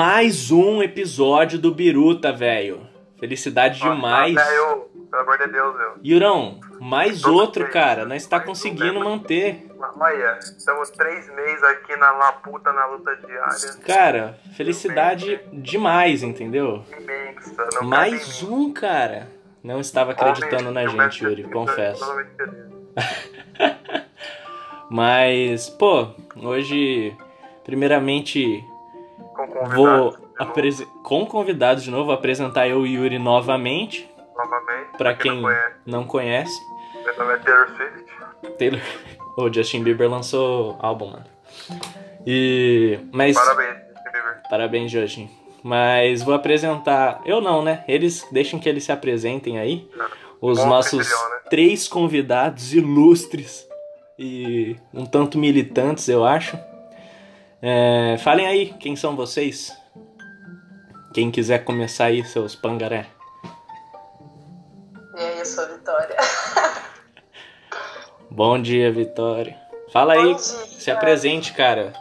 Mais um episódio do Biruta, velho. Felicidade demais. Ah, pelo amor de Deus, meu. Yurão, mais Todo outro, mês, cara. Nós tá mais um conseguindo mesmo. manter. Olha, estamos três meses aqui na laputa, na luta diária. Cara, felicidade demais, entendeu? Imensa. Não Mais um, cara. Não estava acreditando na gente, Yuri, confesso. Mas, pô, hoje, primeiramente, Com convidados vou com convidados de novo, vou apresentar eu e Yuri novamente, novamente. pra quem não conhece, não conhece. meu nome é Taylor Swift. Taylor... O Justin Bieber lançou álbum, mano. E. Mas. Parabéns, Justin Bieber. Parabéns, Justin. Mas vou apresentar. Eu não, né? Eles. Deixem que eles se apresentem aí. Os Bom nossos né? três convidados ilustres e um tanto militantes, eu acho. É, falem aí quem são vocês. Quem quiser começar aí, seus pangaré. E aí, eu sou a Vitória. Bom dia, Vitória. Fala aí, Bom dia. se apresente, cara.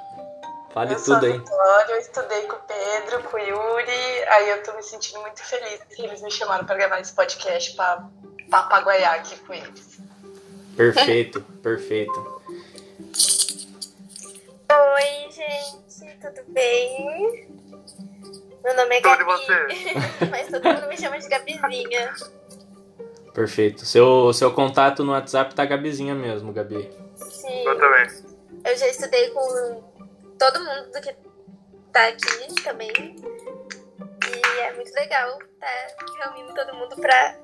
Fale eu sou tudo aí. Vitória, eu estudei com o Pedro, com o Yuri, aí eu tô me sentindo muito feliz que eles me chamaram pra gravar esse podcast pra papaguaiar aqui com eles. Perfeito, perfeito. Tudo bem? Meu nome é Gabi, você? mas todo mundo me chama de Gabizinha. Perfeito. Seu, seu contato no WhatsApp tá Gabizinha mesmo, Gabi. Sim, Eu também. eu já estudei com todo mundo que tá aqui também. E é muito legal tá reunindo todo mundo pra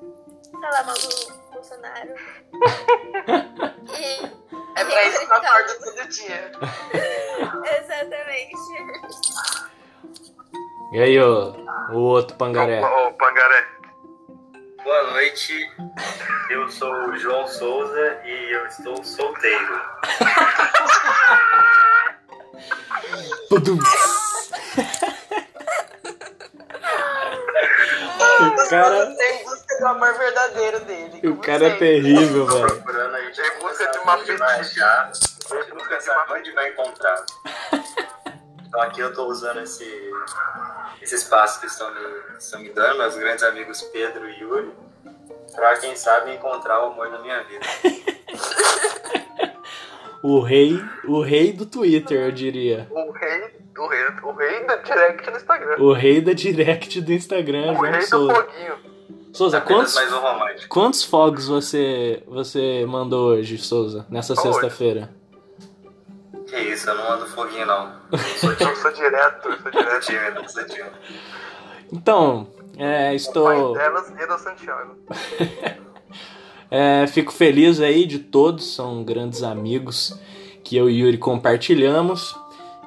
falar mal do Bolsonaro. E É pra isso que eu acordo todo dia. Exatamente. E aí, ô, o outro pangaré? Ô, ô, Pangaré. Boa noite, eu sou o João Souza e eu estou solteiro. o cara, Você em busca do amor verdadeiro dele. o cara é terrível, velho. procurando, a gente Em busca de uma onde vai fetiche. achar, a Em gente busca nunca de uma onde vai encontrar. Então aqui eu estou usando esse, esse espaço que estão me, estão me dando, meus grandes amigos Pedro e Yuri, para quem sabe encontrar o amor na minha vida. O rei, o rei do Twitter, eu diria. O rei, o rei, o rei do direct no Instagram. O rei da direct do Instagram, O João rei do Souza. foguinho. Souza, quantos, um quantos fogos você, você mandou hoje, Souza, nessa sexta-feira? Que isso, eu não ando foguinho não. Eu sou Eu sou direto, eu sou direto. tímido, sou tímido. Então, é, Pai estou... delas e do Santiago. É, fico feliz aí de todos, são grandes amigos que eu e Yuri compartilhamos.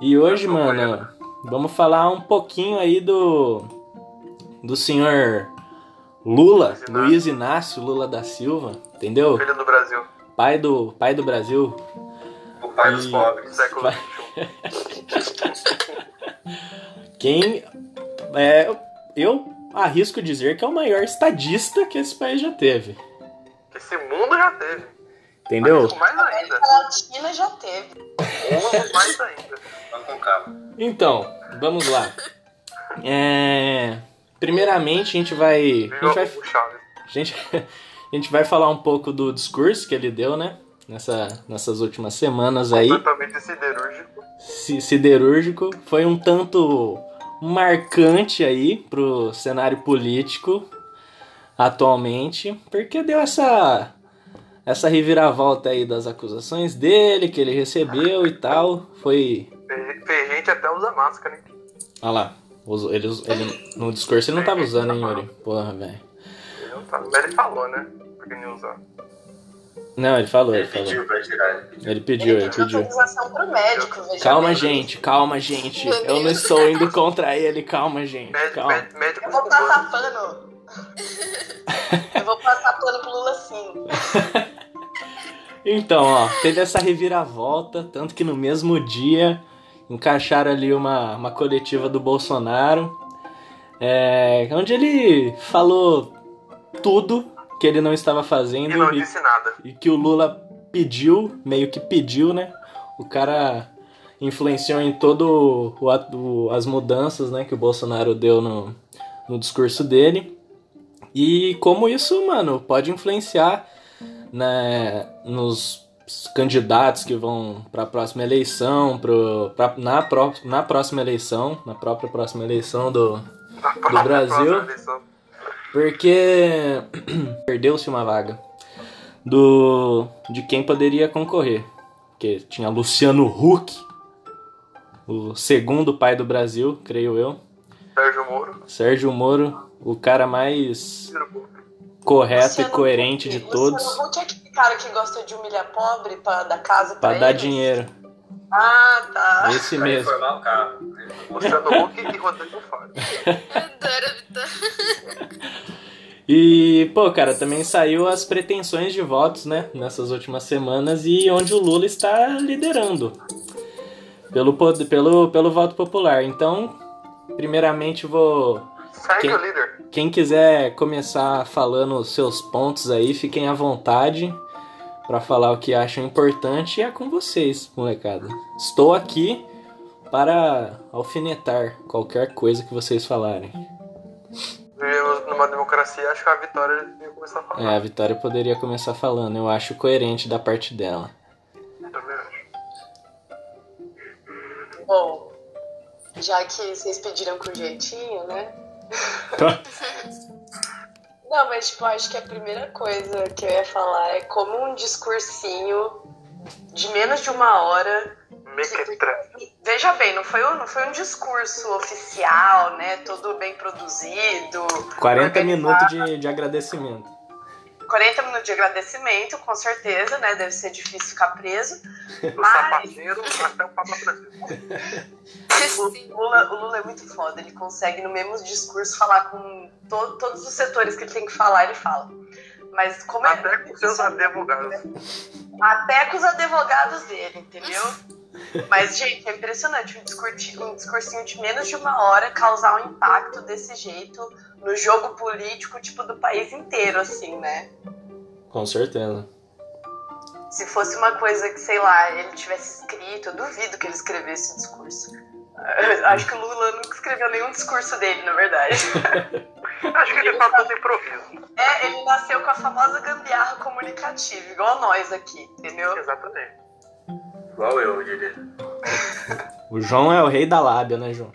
E hoje, tô mano, apoiando. vamos falar um pouquinho aí do do senhor Lula, Luiz Inácio. Luiz Inácio Lula da Silva, entendeu? Filho do Brasil. Pai do pai do Brasil. O pai dos E- pobres. Século. XXI. Quem é, eu arrisco dizer que é o maior estadista que esse país já teve, esse mundo já teve. entendeu? Mas mais A ainda. América Latina já teve. Ou mais ainda. Vamos com calma. Então, vamos lá. É, primeiramente, a gente vai, a gente vai, a gente, a gente vai falar um pouco do discurso que ele deu, né? Nessa, nessas últimas semanas aí. Completamente siderúrgico. Si- Siderúrgico. Foi um tanto marcante aí pro cenário político atualmente, porque deu essa essa reviravolta aí das acusações dele que ele recebeu e tal. Foi Fez gente até usar máscara, hein? Olha lá. Usou- Ele, ele- no discurso ele não tava usando, hein, Yuri? Porra, velho. Ele não tá. Mas ele falou, né? Porque não usar. Não, ele falou, ele Ele falou. pediu pra tirar, ele pediu. Ele pediu, Ele ele pediu autorização pro médico, veja Calma, bem. gente, calma, gente. Eu não estou indo contra ele, calma, gente. Médico, Calma. Eu vou passar pano. Eu vou passar pano pro Lula sim. Então, ó, teve essa reviravolta, tanto que no mesmo dia encaixaram ali uma, uma coletiva do Bolsonaro, é, onde ele falou tudo que ele não estava fazendo E não e, disse nada. e que o Lula pediu, meio que pediu, né? O cara influenciou em todo o, o- as mudanças né, que o Bolsonaro deu no, no discurso dele. E como isso, mano, pode influenciar né, nos candidatos que vão para a próxima eleição, pro, pra, na, pró- na próxima eleição, na própria próxima eleição do, própria Brasil? porque perdeu-se uma vaga do de quem poderia concorrer. Porque tinha Luciano Huck, o segundo pai do Brasil, creio eu. Sérgio Moro. Sérgio Moro, o cara mais correto Luciano e coerente Huck. de todos Luciano Huck é aquele cara que gosta de humilhar pobre pra dar casa pra, para dar eles? dinheiro. Ah, tá. Esse Pra mesmo. reformar o carro. Luciano Huck e Rodrigo Faro. Adoro, Vitor. E, pô, cara, também saiu as pretensões de votos, né, nessas últimas semanas e onde o Lula está liderando pelo, pelo, pelo voto popular. Então, primeiramente vou. Segue Quem- o líder. Quem quiser começar falando os seus pontos aí, fiquem à vontade para falar o que acham importante e é com vocês, molecada. Estou aqui para alfinetar qualquer coisa que vocês falarem. Vivemos numa democracia, acho que a Vitória devia começar a falar. É, a Vitória poderia começar falando. Eu acho coerente da parte dela. Também acho. Bom, já que vocês pediram com jeitinho, né? Não, mas tipo, acho que a primeira coisa que eu ia falar é como um discursinho de menos de uma hora. Mequetran. Veja bem, não foi, um- não foi um discurso oficial, né? Todo bem produzido. 40 organizado. minutos de, de agradecimento. 40 minutos de agradecimento, com certeza, né? Deve ser difícil ficar preso. Mas sapateiro até o Papa Francisco. o. Lula, o Lula é muito foda. Ele consegue, no mesmo discurso, falar com to- todos os setores que ele tem que falar, ele fala. Mas como é. Até com seus advogados. Até com os advogados dele, entendeu? Mas, gente, é impressionante um discursinho, um discursinho de menos de uma hora causar um impacto desse jeito no jogo político, tipo, do país inteiro, assim, né? Com certeza. Se fosse uma coisa que, sei lá, ele tivesse escrito, eu duvido que ele escrevesse esse discurso. Eu Acho que o Lula nunca escreveu nenhum discurso dele, na verdade. Acho que ele tá todo improviso. É, ele nasceu com a famosa gambiarra comunicativa, igual nós aqui, entendeu? Exatamente. Igual eu, diria. O João é o rei da lábia, né, João?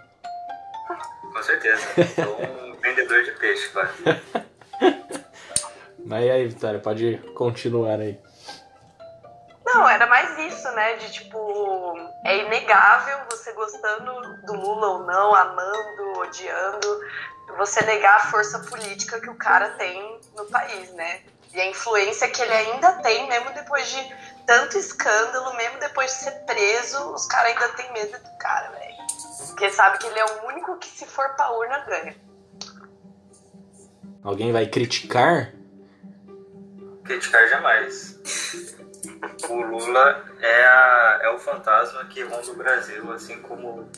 Com certeza. Um vendedor de peixe, quase. Mas e aí, Vitória, pode continuar aí. Não, era mais isso, né? De tipo, é inegável você gostando do Lula ou não, amando, odiando, você negar a força política que o cara tem no país, né? E a influência que ele ainda tem, mesmo depois de tanto escândalo, mesmo depois de ser preso, os caras ainda têm medo do cara, velho. Porque sabe que ele é o único que, se for pra urna, ganha. Alguém vai criticar? Criticar jamais. O Lula é, a- é o fantasma que ronda o Brasil, assim como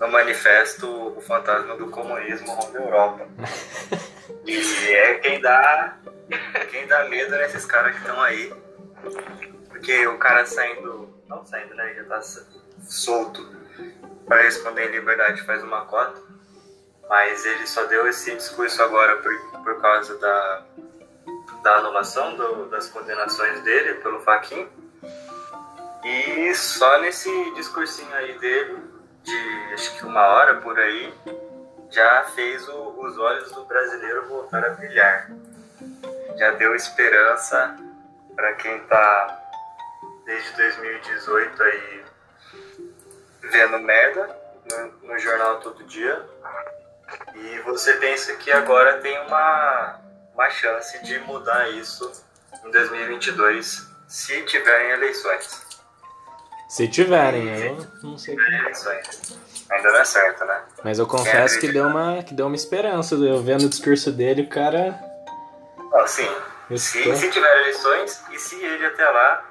no manifesto o fantasma do comunismo ronda a Europa. E é quem dá, quem dá medo nesses caras que estão aí. Porque o cara saindo, não saindo, né? Já tá solto para responder em liberdade faz uma cota. Mas ele só deu esse discurso agora por, por causa da, da anulação do- das condenações dele pelo Faquin. E só nesse discursinho aí dele, de acho que uma hora por aí, já fez o- os olhos do brasileiro voltar a brilhar. Já deu esperança para quem tá desde 2018 aí vendo merda no, no jornal todo dia. E você pensa que agora tem uma, uma chance de mudar isso em 2022, se tiverem eleições. Se tiverem, eu não sei. Tiverem eleições. Ainda não é certo, né? Mas eu confesso que deu uma, que deu uma esperança. Eu vendo o discurso dele, o cara. Não, sim. Se, se tiver eleições e se ele até lá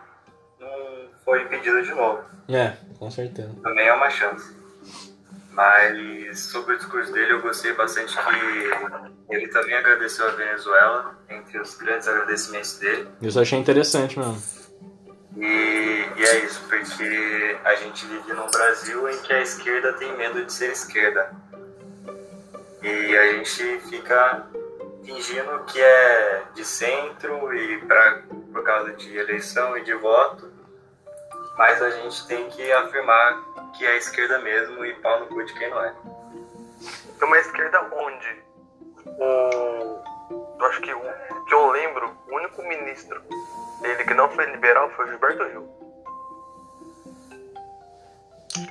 não for impedido de novo. É, com certeza. Também é uma chance. Mas sobre o discurso dele, eu gostei bastante que ele também agradeceu a Venezuela, entre os grandes agradecimentos dele. Isso eu achei interessante mesmo. E e é isso, porque a gente vive num Brasil em que a esquerda tem medo de ser esquerda. E a gente fica fingindo que é de centro e pra, por causa de eleição e de voto, mas a gente tem que afirmar que é esquerda mesmo e pau no cu de quem não é. Tem uma esquerda onde o. Eu acho que o que eu lembro, o único ministro dele que não foi liberal foi o Gilberto Gil.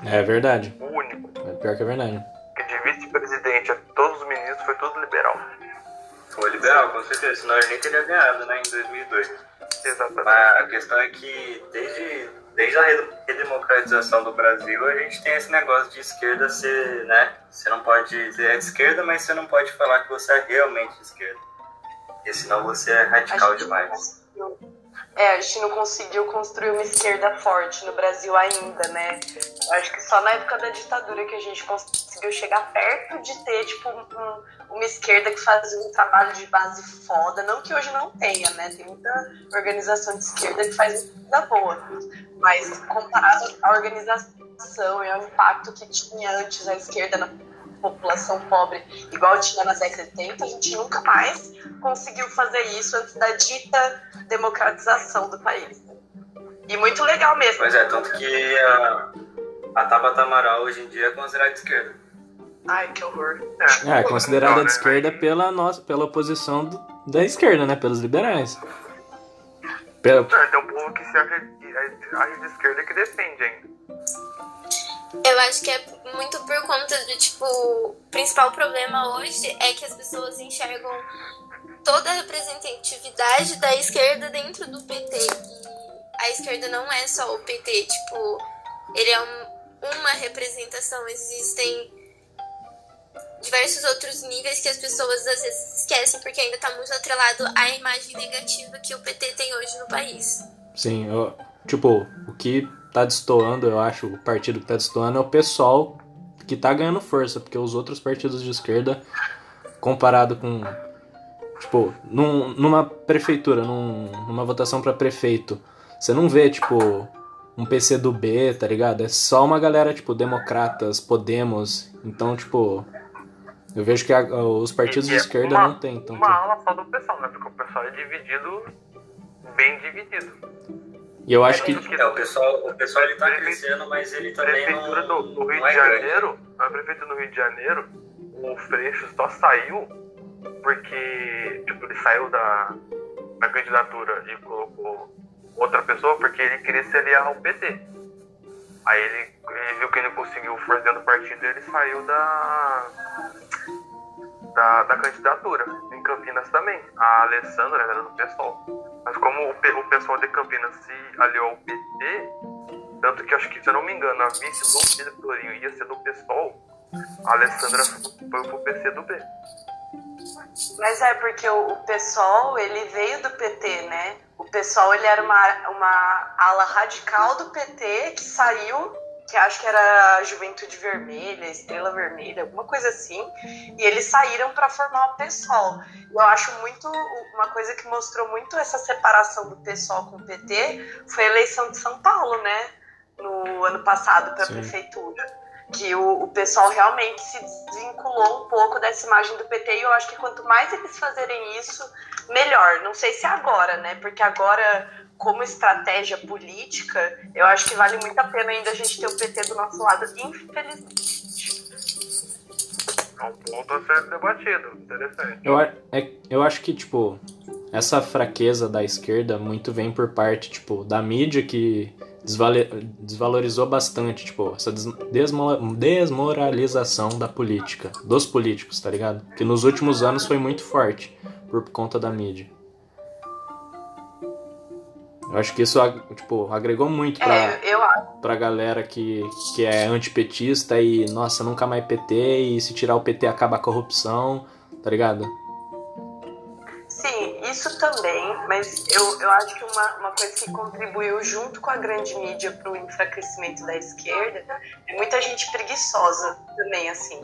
É verdade. O único. É pior que é verdade. Que de vice-presidente a todos os ministros foi tudo liberal. Foi liberal, com certeza, senão ele nem teria ganhado, né, em 2002. Exatamente. Mas a questão é que desde, desde a re- redemocratização do Brasil, a gente tem esse negócio de esquerda ser, né? Você não pode dizer é de esquerda, mas você não pode falar que você é realmente de esquerda. Porque senão você é radical demais. conseguiu- É, a gente não conseguiu construir uma esquerda forte no Brasil ainda, né? Eu acho que só na época da ditadura que a gente conseguiu chegar perto de ter, tipo, um- uma esquerda que fazia um trabalho de base foda. Não que hoje não tenha, né? Tem muita organização de esquerda que faz da boa. Mas comparado à organização e ao impacto que tinha antes a esquerda na população pobre, igual tinha nas décadas de 80, a gente nunca mais conseguiu fazer isso antes da dita democratização do país. E muito legal mesmo. Pois é, tanto que a, a Tabata Amaral hoje em dia é considerada de esquerda. Ai, que horror. É, considerada Não, de esquerda pela nossa, pela oposição do- da esquerda, né? Pelos liberais. Pela, Não, tem um povo que se acha, acha de esquerda que defende ainda. Eu acho que é muito por conta do, tipo, o principal problema hoje é que as pessoas enxergam toda a representatividade da esquerda dentro do PT. E a esquerda não é só o PT, tipo, ele é um- uma representação. Existem diversos outros níveis que as pessoas às vezes esquecem porque ainda tá muito atrelado à imagem negativa que o PT tem hoje no país. sim, eu- tipo, o que tá destoando, eu acho, o partido que tá destoando é o pessoal que tá ganhando força, porque os outros partidos de esquerda, comparado com. Tipo, num- numa prefeitura, num- numa votação pra prefeito, você não vê, tipo, um PC do B, tá ligado? É só uma galera, tipo, democratas, Podemos. Então, tipo, eu vejo que a- os partidos E- de esquerda uma- não tem tanto. Uma ala só do pessoal, né? Porque o pessoal é dividido, bem dividido. E eu acho que. É, o pessoal, o pessoal ele tá crescendo, mas ele A também prefeitura não, do, do Rio não é de grande. Janeiro, a prefeitura do Rio de Janeiro, o Freixo só saiu porque, tipo, ele saiu da, da candidatura e colocou outra pessoa porque ele queria se aliar ao PT. Aí ele, ele viu que ele conseguiu fazer no partido e ele saiu da, da, da candidatura. Campinas também. A Alessandra era do PSOL. Mas como o, o pessoal de Campinas se aliou ao PT, tanto que acho que, se eu não me engano, a vice do Pedro Tourinho ia ser do PSOL, a Alessandra foi pro PC do B. Mas é porque o, o PSOL, ele veio do PT, né? O PSOL, ele era uma, uma ala radical do PT que saiu, que acho que era a Juventude Vermelha, Estrela Vermelha, alguma coisa assim, e eles saíram para formar o PSOL. Eu acho muito, uma coisa que mostrou muito essa separação do PSOL com o PT foi a eleição de São Paulo, né? No ano passado para a prefeitura que o, o pessoal realmente se desvinculou um pouco dessa imagem do PT e eu acho que quanto mais eles fazerem isso, melhor. Não sei se agora, né? Porque agora, como estratégia política, eu acho que vale muito a pena ainda a gente ter o PT do nosso lado, infelizmente. É um ponto a ser debatido. Interessante. Eu, é- eu acho que, tipo, essa fraqueza da esquerda muito vem por parte, tipo, da mídia que desvale- desvalorizou bastante, tipo, essa des- desmo- desmoralização da política, dos políticos, tá ligado? Que nos últimos anos foi muito forte por conta da mídia. Eu acho que isso, tipo, agregou muito pra, É, eu pra galera que, que é antipetista e, nossa, nunca mais PT e se tirar o PT acaba a corrupção, tá ligado? Sim, isso também, mas eu, eu acho que uma, uma coisa que contribuiu junto com a grande mídia para o enfraquecimento da esquerda é muita gente preguiçosa também, assim.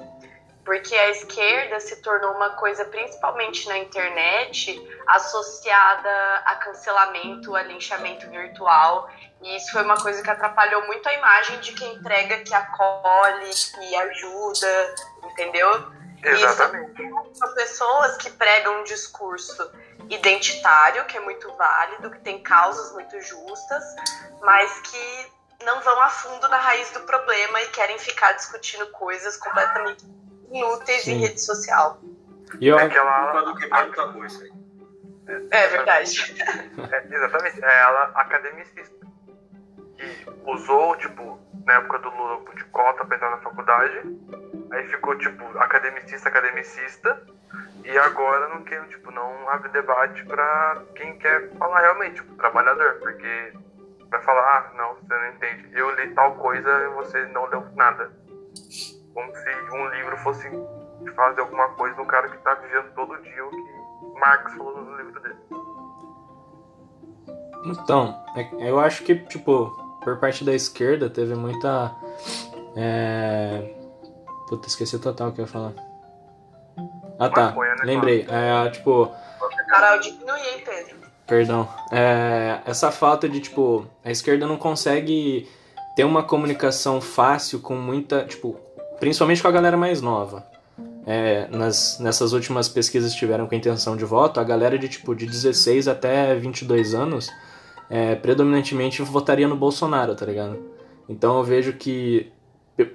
Porque a esquerda se tornou uma coisa, principalmente na internet, associada a cancelamento, a linchamento virtual. E isso foi uma coisa que atrapalhou muito a imagem de quem prega que acolhe, que ajuda, entendeu? Exatamente. São pessoas que pregam um discurso identitário, que é muito válido, que tem causas muito justas, mas que não vão a fundo na raiz do problema e querem ficar discutindo coisas completamente inúteis Sim. em rede social. E eu, Aquela. Culpa do isso aí. É verdade. É, exatamente, é ela academicista. Que usou, tipo, na época do Lula de cota pra entrar na faculdade. Aí ficou, tipo, academicista, academicista. E agora não quer, tipo, não abre debate pra quem quer falar realmente, tipo, trabalhador. Porque vai falar, ah, não, você não entende. Eu li tal coisa e você não leu nada. Como se um livro fosse fazer alguma coisa de um cara que tá vivendo todo dia o que Marx falou no livro dele. Então, é- eu acho que, tipo, por parte da esquerda teve muita. É... Puta, esqueci total o que eu ia falar. Ah tá, Maconha, né, lembrei. É, tipo, Carol, diminui, hein, Pedro? perdão. É, essa falta de, tipo, a esquerda não consegue ter uma comunicação fácil com muita, tipo, principalmente com a galera mais nova. É, nas, nessas últimas pesquisas que tiveram com intenção de voto, a galera de, tipo, de 16 até 22 anos é, predominantemente votaria no Bolsonaro, tá ligado? Então eu vejo que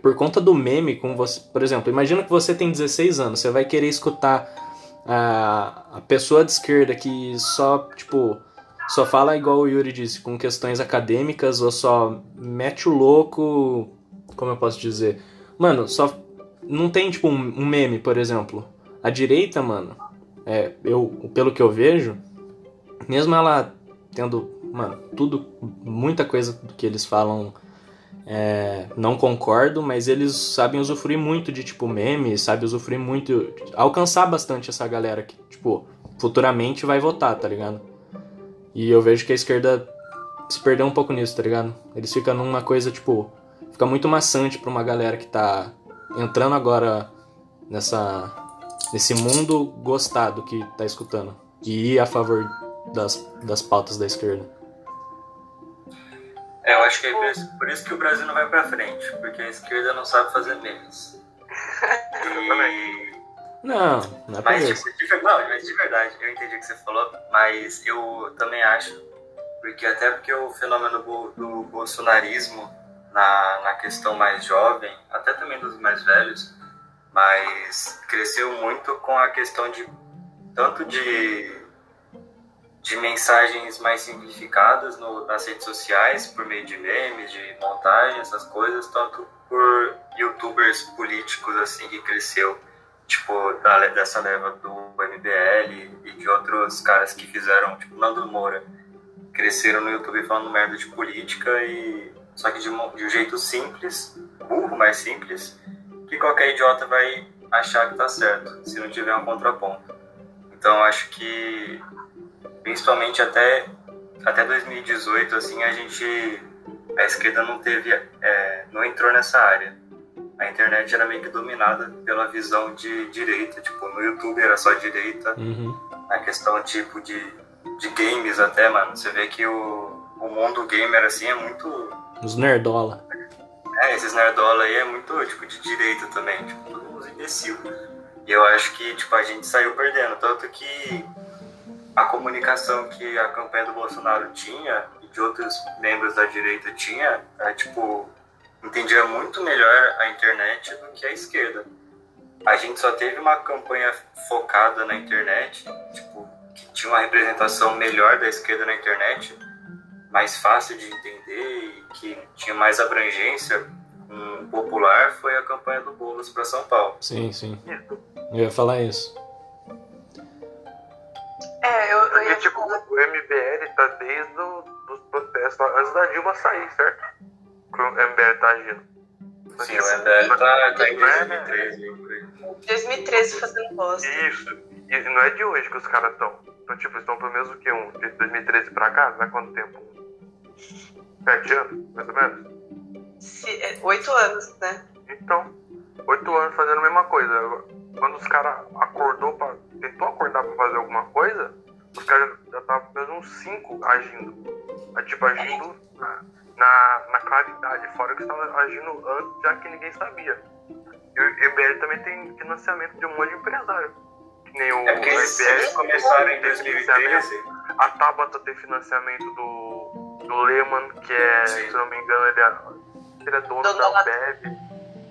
por conta do meme com você, por exemplo, imagina que você tem 16 anos, você vai querer escutar a, a pessoa de esquerda que só, tipo, só fala igual o Yuri disse, com questões acadêmicas ou só mete o louco, como eu posso dizer? Mano, só não tem tipo um, meme, por exemplo. A direita, mano, é, eu, pelo que eu vejo, mesmo ela tendo, mano, tudo, muita coisa que eles falam é, não concordo, mas eles sabem usufruir muito de, tipo, meme, sabem usufruir muito, alcançar bastante essa galera que, tipo, futuramente vai votar, tá ligado? E eu vejo que a esquerda se perdeu um pouco nisso, tá ligado? Eles ficam numa coisa, tipo, fica muito maçante pra uma galera que tá entrando agora nessa nesse mundo gostar do que tá escutando e ir a favor das, das pautas da esquerda. É, eu acho que é por isso, que o Brasil não vai pra frente, porque a esquerda não sabe fazer memes. E... Não, não é Mas, isso. tipo, de, não, mas de verdade, eu entendi o que você falou, mas eu também acho, porque até porque o fenômeno bo- do bolsonarismo na, na questão mais jovem, até também dos mais velhos, mas cresceu muito com a questão de tanto de, de mensagens mais simplificadas no- nas redes sociais, por meio de memes, de montagem, essas coisas, tanto por youtubers políticos assim que cresceu tipo, da, dessa leva do MBL e de outros caras que fizeram, tipo, Nando Moura, cresceram no YouTube falando merda de política e só que de, um- de um jeito simples, burro, mais simples, que qualquer idiota vai achar que tá certo, se não tiver um contraponto. Então acho que principalmente até até 2018 assim a gente a esquerda não teve é, não entrou nessa área a internet era meio que dominada pela visão de direita, tipo, no YouTube era só direita, Uhum. na questão tipo de, de games até, mano, você vê que o, o mundo gamer assim é muito, Os nerdola. é, esses nerdola aí é muito, tipo, de direita também, tipo, todo mundo imbecil. E eu acho que, tipo, a gente saiu perdendo, tanto que a comunicação que a campanha do Bolsonaro tinha e de outros membros da direita tinha, é, tipo, entendia muito melhor a internet do que a esquerda. A gente só teve uma campanha focada na internet, tipo, que tinha uma representação melhor da esquerda na internet, mais fácil de entender e que tinha mais abrangência um, popular, foi a campanha do Boulos para São Paulo. Sim, sim. Eu ia falar isso. É, eu, eu Porque, ia tipo, falar. o MBL tá desde o, dos protestos, antes da Dilma sair, certo? Que o MBL tá agindo. Sim, o MBL tá, tá em 2013. por aí. 2013 fazendo bosta. Isso. E não é de hoje que os caras estão. Então, tipo, estão pelo menos o quê? Um, de 2013 pra cá? Não é quanto tempo? Sete anos, mais ou menos? Se- é, Oito anos, né? Então, oito anos fazendo a mesma coisa. Quando os caras acordou pra. tentou acordar pra fazer alguma coisa, os caras já estavam fazendo uns cinco agindo. Tipo, agindo na, na, na claridade, fora que estavam agindo antes, já que ninguém sabia. E o IBL também tem financiamento de um monte de empresário. Que nem o, É o eles, IBL começaram em tem 2013. A Tabata tem financiamento do, do Lehman, que é, Sim. se eu não me engano, ele é, ele é dono da Ambev,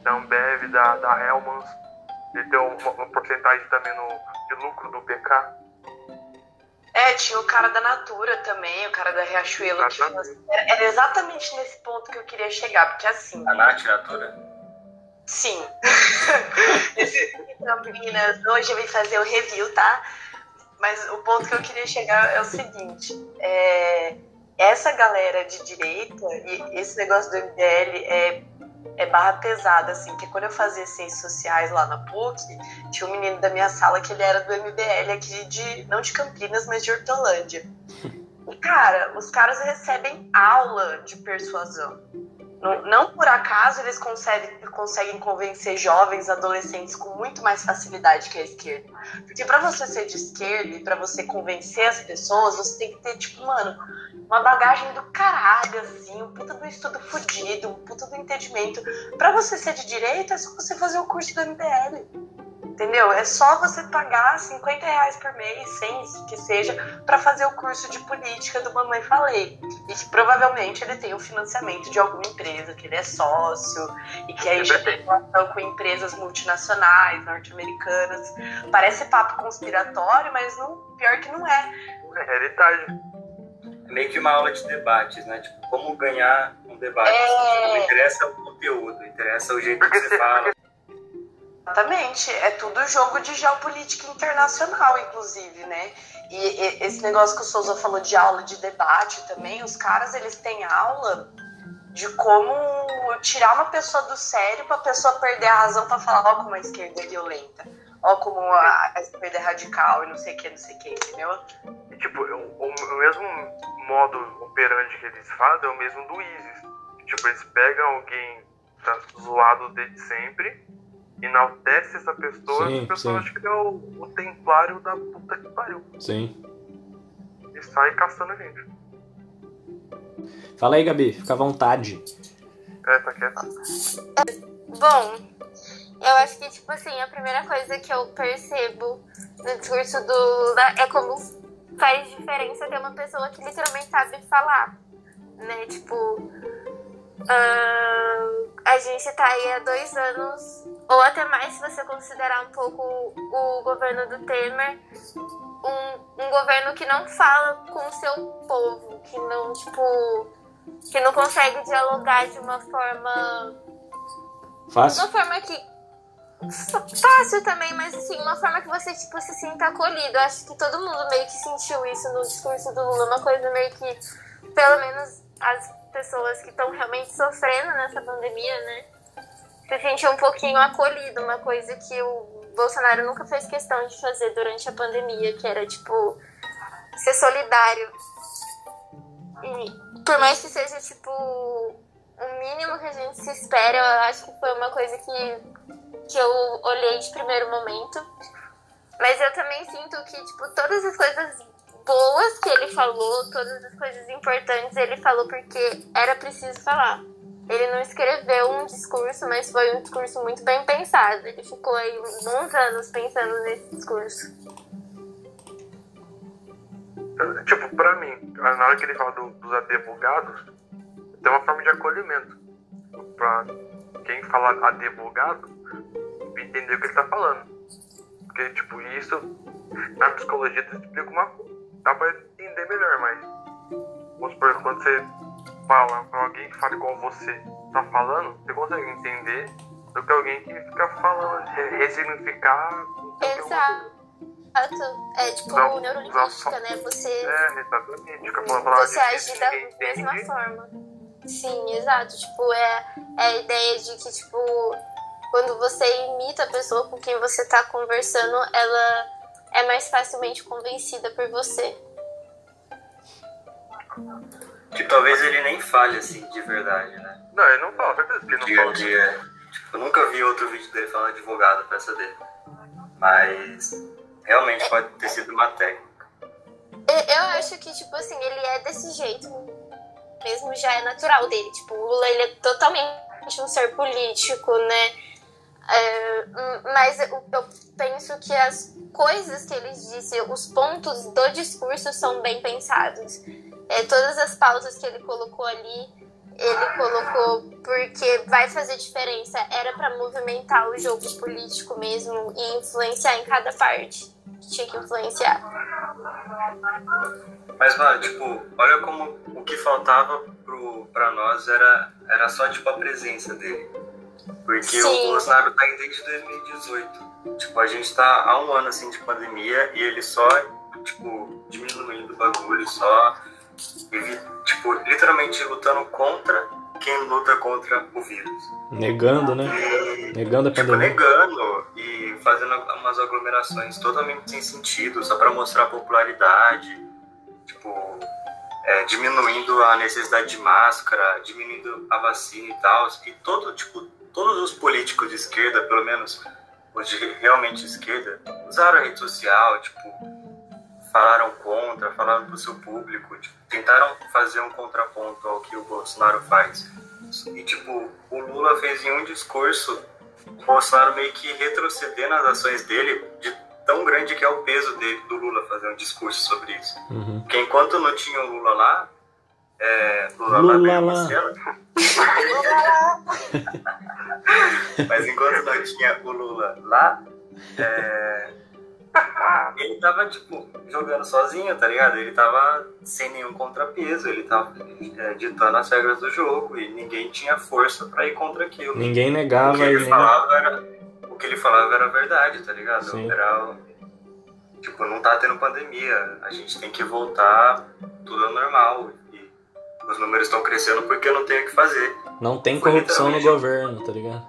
da Ambev, da, da Hellmans. Ele tem uma, uma porcentagem também no, de lucro do BK. É, tinha o cara da Natura também, o cara da Riachuelo. que Era, era exatamente nesse ponto que eu queria chegar, porque assim, A Nath Natura. sim. Esse Campinas, hoje eu vim fazer o review, tá? Mas o ponto que eu queria chegar é o seguinte: é, essa galera de direita e esse negócio do MBL é, é barra pesada, assim, porque quando eu fazia ciências sociais lá na PUC, tinha um menino da minha sala que ele era do MBL aqui de, não de Campinas, mas de Hortolândia. E, cara, os caras recebem aula de persuasão. Não, por acaso eles conseguem, conseguem convencer jovens, adolescentes com muito mais facilidade que a esquerda. Porque pra você ser de esquerda e pra você convencer as pessoas, você tem que ter, tipo, mano, uma bagagem do caralho, assim, um puta do estudo fudido, um puta do entendimento. Pra você ser de direita, é só você fazer o curso do MBL. Entendeu? É só você pagar 50 reais por mês, 100 que seja, pra fazer o curso de política do Mamãe Falei. E que provavelmente ele tem o financiamento de alguma empresa, que ele é sócio, e que aí já tem relação com empresas multinacionais, norte-americanas. Parece papo conspiratório, mas não, pior que não é. É realidade. É meio que uma aula de debates, né? Tipo, como ganhar um debate. É. Não interessa o conteúdo, interessa o jeito que você fala. Exatamente, é tudo jogo de geopolítica internacional, inclusive, né? E, e- esse negócio que o Souza falou de aula de debate também, os caras eles têm aula de como tirar uma pessoa do sério para a pessoa perder a razão para falar, ó, como a esquerda é violenta, ó, como a, a esquerda é radical e não sei o que, não sei o que, entendeu? E, tipo, o, o mesmo modo operante que eles fazem é o mesmo do ISIS. Tipo, eles pegam alguém tá zoado desde sempre, enaltece essa pessoa, Sim, e a pessoa sim. acha que ele é o, o templário da puta que pariu. Sim. E sai caçando a gente. Fala aí, Gabi, fica à vontade. É, tá quieto. Bom, eu acho que, tipo assim, a primeira coisa que eu percebo no discurso do Lula é como faz diferença ter uma pessoa que literalmente sabe falar, né? Tipo, ahn, a gente tá aí há dois anos, ou até mais se você considerar um pouco o governo do Temer, um, um governo que não fala com o seu povo, que não, tipo, que não consegue dialogar de uma forma Fácil? uma forma que. Fácil também, mas assim, uma forma que você, tipo, se sinta acolhido. Eu acho que todo mundo meio que sentiu isso no discurso do Lula, uma coisa meio que, pelo menos as pessoas que estão realmente sofrendo nessa pandemia, né? Se sentir um pouquinho acolhido, uma coisa que o Bolsonaro nunca fez questão de fazer durante a pandemia, que era, tipo, ser solidário. E por mais que seja, tipo, o mínimo que a gente se espera, eu acho que foi uma coisa que, que eu olhei de primeiro momento. Mas eu também sinto que, tipo, todas as coisas boas que ele falou, todas as coisas importantes, ele falou porque era preciso falar. Ele não escreveu um discurso, mas foi um discurso muito bem pensado. Ele ficou aí uns anos pensando nesse discurso. Tipo, pra mim, na hora que ele fala do- dos advogados, tem uma forma de acolhimento. Pra quem fala advogado, entender o que ele tá falando. Porque, tipo, isso na psicologia explica uma coisa. Dá pra entender melhor, mas. Vamos supor, quando você fala pra alguém que fala igual você tá falando, você consegue entender do que alguém que fica falando, re- ressignificar. Exato. É tipo Não, neurolinguística, não. né? Você É, exatamente. Fica falando palavras você agir da mesma entende. forma. Sim, exato. Tipo, é, é a ideia de que, tipo, quando você imita a pessoa com quem você tá conversando, ela é mais facilmente convencida por você. Que talvez ele nem fale assim de verdade, né? Não, ele não fala, certeza que ele não Dia a fala. dia. Tipo, eu nunca vi outro vídeo dele falando advogado, peça dele. Mas realmente pode ter sido uma técnica. Eu acho que, tipo assim, ele é desse jeito mesmo, já é natural dele. Tipo, o Lula, ele é totalmente um ser político, né? É, mas eu, eu penso que as coisas que ele disse, os pontos do discurso são bem pensados. É, todas as pautas que ele colocou ali, ele colocou porque vai fazer diferença. Era para movimentar o jogo político mesmo e influenciar em cada parte que tinha que influenciar. Mas, mano, tipo, olha como o que faltava pro, pra nós era, era só, tipo, a presença dele. Porque Sim. o Bolsonaro tá aí desde 2018. Tipo, a gente tá há um ano, assim, de pandemia e ele só, tipo, diminuindo o bagulho, só, tipo, literalmente lutando contra quem luta contra o vírus. Negando, né? E, negando a tipo, pandemia. negando e fazendo umas aglomerações totalmente sem sentido, só para mostrar popularidade. Tipo, é, diminuindo a necessidade de máscara, diminuindo a vacina e tal. E todo, tipo, todos os políticos de esquerda, pelo menos os de realmente esquerda, usaram a rede social, tipo, falaram contra, falaram pro seu público, tipo, tentaram fazer um contraponto ao que o Bolsonaro faz. E, tipo, o Lula fez em um discurso o Bolsonaro meio que retroceder nas ações dele de tão grande que é o peso dele, do Lula fazer um discurso sobre isso. Uhum. Porque enquanto não tinha o Lula lá, é, Lula, Lula. Mas enquanto não tinha o Lula lá, é, ele tava, tipo, jogando sozinho, tá ligado? Ele tava sem nenhum contrapeso, ele tava é, ditando as regras do jogo e ninguém tinha força pra ir contra aquilo. Ninguém negava o que ele nem- falava era O que ele falava era verdade, tá ligado? Sim. Era. Tipo, não tá tendo pandemia, a gente tem que voltar tudo ao normal. Os números estão crescendo porque não tem o que fazer. Não tem Foi corrupção no governo, tá ligado?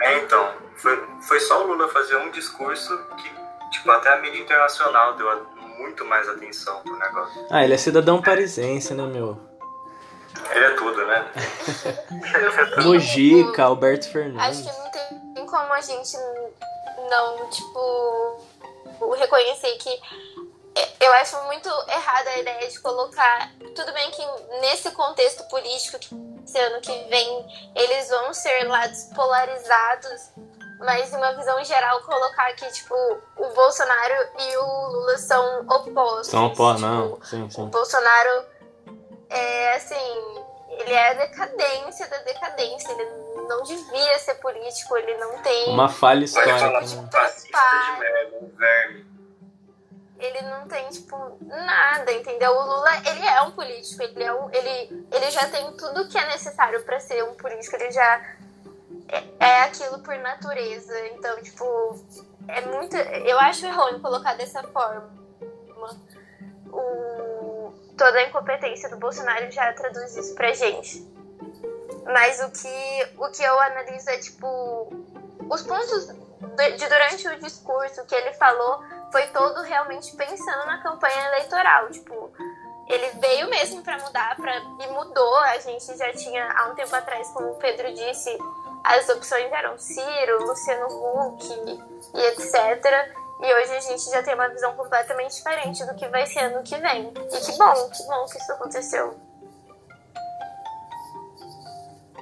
É, então, foi, foi só o Lula fazer um discurso que, tipo, até a mídia internacional deu muito mais atenção pro negócio. Ah, ele é cidadão parisiense, né, meu? Ele é tudo, né? Mojica, Alberto Acho Fernandes. que não tem como a gente não, tipo, reconhecer que eu acho muito errada a ideia de colocar. Tudo bem que nesse contexto político, que esse ano que vem, eles vão ser lados polarizados, mas em uma visão geral, colocar que, tipo, o Bolsonaro e o Lula são opostos. São pó, tipo, não. Sim, o sim. Bolsonaro é assim, ele é a decadência da decadência, ele não devia ser político, ele não tem. Uma falha histórica. né? de um fascista de merda, um verme. Ele não tem, tipo, nada, entendeu? O Lula, ele é um político, ele, é um, ele, ele já tem tudo que é necessário pra ser um político, ele já é, é aquilo por natureza. Então, tipo, é muito. Eu acho errôneo colocar dessa forma. O, toda a incompetência do Bolsonaro já traduz isso pra gente. Mas o que, o que eu analiso é, tipo, os pontos de, de durante o discurso que ele falou foi todo realmente pensando na campanha eleitoral. Tipo, ele veio mesmo para mudar pra, e mudou. A gente já tinha, há um tempo atrás, como o Pedro disse, as opções eram Ciro, Luciano Huck e etc. E hoje a gente já tem uma visão completamente diferente do que vai ser ano que vem. E que bom, que bom que isso aconteceu.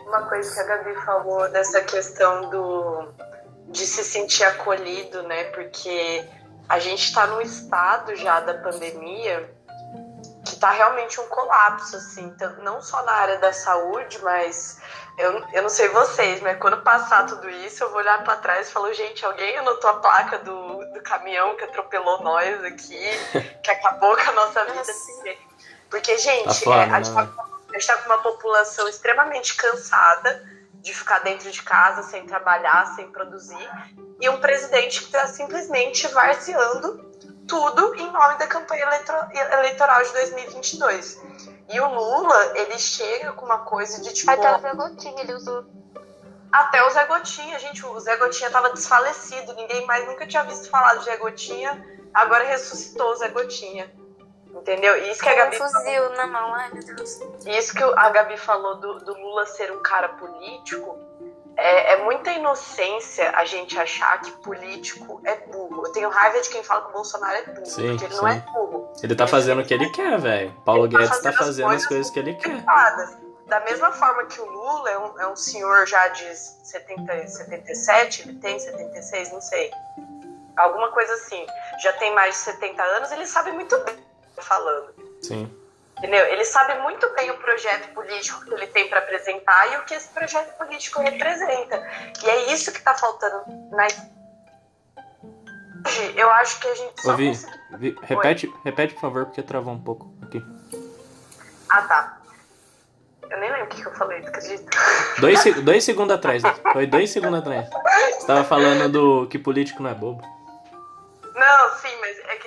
Uma coisa que a Gabi falou dessa questão do de se sentir acolhido, né? Porque a gente está num estado já da pandemia que tá realmente um colapso, assim, então, não só na área da saúde, mas eu, eu não sei vocês, mas quando passar tudo isso, eu vou olhar para trás e falo, gente, alguém anotou a placa do, do caminhão que atropelou nós aqui, que acabou com a nossa vida. Nossa. Porque, gente, Tá foda, é, a gente né? tá a gente está com uma população extremamente cansada de ficar dentro de casa, sem trabalhar, sem produzir, e um presidente que está simplesmente varzeando tudo em nome da campanha eleitoral de 2022. E o Lula, ele chega com uma coisa de tipo. Até o Zé Gotinha ele usou. Até o Zé Gotinha, gente, o Zé Gotinha tava desfalecido, ninguém mais nunca tinha visto falar do Zé Gotinha, agora ressuscitou o Zé Gotinha. Entendeu? E isso que a Gabi um fuzil na mão, ai meu Deus. isso que a Gabi falou do, do Lula ser um cara político, é, é muita inocência a gente achar que político é burro. Eu tenho raiva de quem fala que o Bolsonaro é burro, Sim, porque ele sim. não é burro. Ele tá fazendo o que ele quer, velho. Paulo Ele tá Guedes tá fazendo as fazendo as coisas coisas que ele quer. Da mesma forma que o Lula é um, é um senhor já de 70, 77, ele tem 76, não sei. Alguma coisa assim. Já tem mais de 70 anos, ele sabe muito bem tô falando. Sim. Entendeu? Ele sabe muito bem o projeto político que ele tem para apresentar e o que esse projeto político representa. E é isso que está faltando na eu acho que a gente só Ô, Vi, conseguiu- Vi, repete, repete, por favor, porque travou um pouco aqui. Ah, tá. Eu nem lembro o que eu falei, acredita? Dois, dois segundos atrás, né? Foi dois segundos atrás. Você tava falando do que político não é bobo.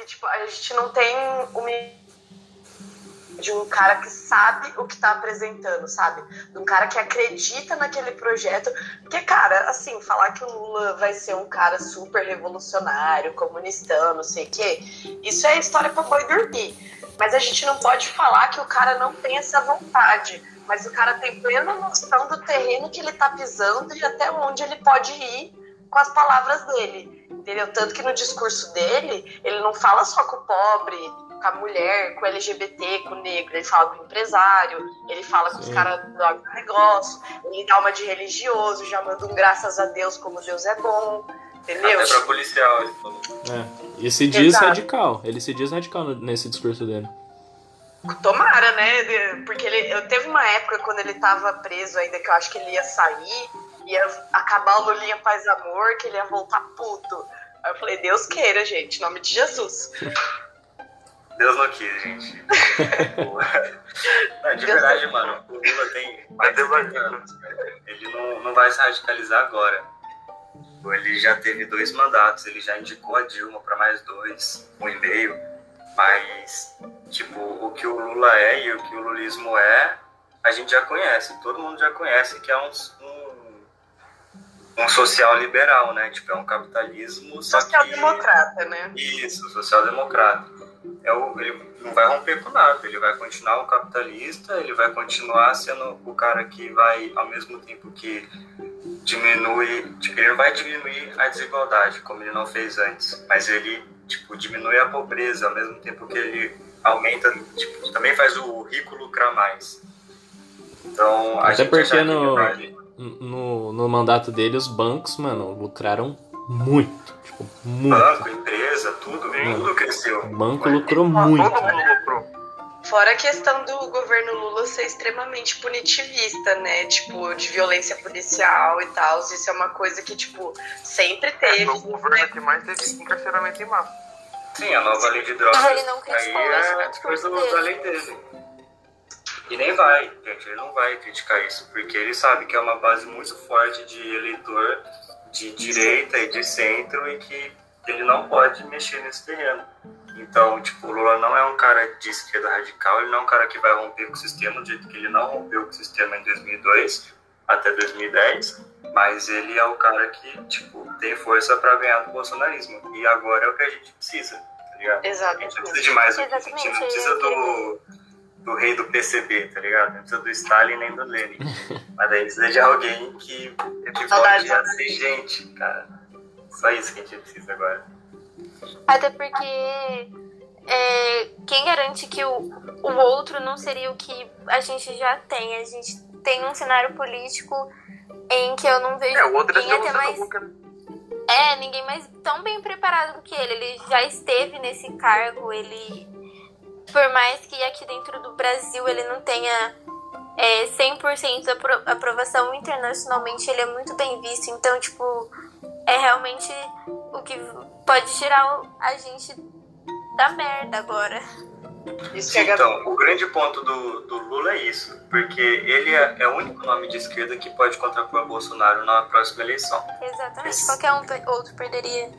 Tipo, a gente não tem uma de um cara que sabe o que tá apresentando, sabe? De um cara que acredita naquele projeto. Porque, cara, assim, falar que o Lula vai ser um cara super revolucionário, comunistão, não sei o quê, isso é história pra boi dormir. Mas a gente não pode falar que o cara não tem essa vontade. Mas o cara tem plena noção do terreno que ele tá pisando e até onde ele pode ir com as palavras dele. Entendeu? Tanto que no discurso dele, ele não fala só com o pobre, com a mulher, com o LGBT, com o negro. Ele fala com o empresário, ele fala com os Sim. caras do agronegócio, ele dá uma de religioso, já manda um graças a Deus como Deus é bom. Entendeu? Até pra policial, ele falou. É. E se diz Exato. radical. Ele se diz radical nesse discurso dele. Tomara, né? Porque ele, eu teve uma época quando ele tava preso ainda que eu acho que ele ia sair, ia acabar o Lulinha Paz Amor, que ele ia voltar puto. Aí eu falei, Deus queira, gente, em nome de Jesus. Deus não quis, gente. não, de verdade, mano, o Lula tem mais de 70 anos. Ele não, não vai se radicalizar agora. Ele já teve dois mandatos, ele já indicou a Dilma para mais dois, um e meio. Mas, tipo, o que o Lula é e o que o lulismo é, a gente já conhece. Todo mundo já conhece que é um, um, um social liberal, né? Tipo, é um capitalismo, só que... Social-democrata, né? Isso, social-democrata. É o, ele não vai romper com nada, ele vai continuar um capitalista, ele vai continuar sendo o cara que vai, ao mesmo tempo que diminui, tipo, ele não vai diminuir a desigualdade, como ele não fez antes, mas ele, tipo, diminui a pobreza, ao mesmo tempo que ele aumenta, tipo, também faz o rico lucrar mais. Então, a Até gente porque no- ele vai- No, no mandato dele, os bancos, mano, lucraram muito. Tipo, muito. banco, empresa, tudo, Sim. tudo cresceu. O banco Mas- lucrou Todo muito. mundo lucrou. Fora a questão do governo Lula ser extremamente punitivista, né? Tipo, de violência policial e tal. Isso é uma coisa que, tipo, sempre teve. Foi o governo que mais teve encarceramento em massa. Sim, a nova lei de drogas. Mas ele não criticou aí isso no é discurso coisa dele. da lei dele. E nem vai, gente, ele não vai criticar isso, porque ele sabe que é uma base muito forte de eleitor de direita e de centro e que ele não pode mexer nesse terreno. Então, tipo, o Lula não é um cara de esquerda radical, ele não é um cara que vai romper com o sistema, do jeito que ele não rompeu com o sistema em 2002 até 2010, mas ele é o cara que, tipo, tem força para ganhar do bolsonarismo. E agora é o que a gente precisa, tá ligado? A gente precisa Exatamente. de mais do que isso, a gente não Exatamente, precisa do, do rei do PCB, tá ligado? Não precisa do Stalin nem do Lenin. Mas daí precisa de alguém que, que Saudades volte a ser gente, cara. Só isso que a gente precisa agora. Até porque é, quem garante que o, o outro não seria o que a gente já tem? A gente tem um cenário político em que eu não vejo É, o outro é ninguém até mais. É, ninguém mais tão bem preparado do que ele. Ele já esteve nesse cargo, ele. Por mais que aqui dentro do Brasil ele não tenha é, 100% apro aprovação internacionalmente, ele é muito bem visto. Então, tipo, é realmente o que pode tirar a gente da merda agora. Isso Sim, é então, o grande ponto do, do Lula é isso, porque ele é, é o único nome de esquerda que pode contrapor Bolsonaro na próxima eleição. Exatamente. Esse- Qualquer um outro perderia.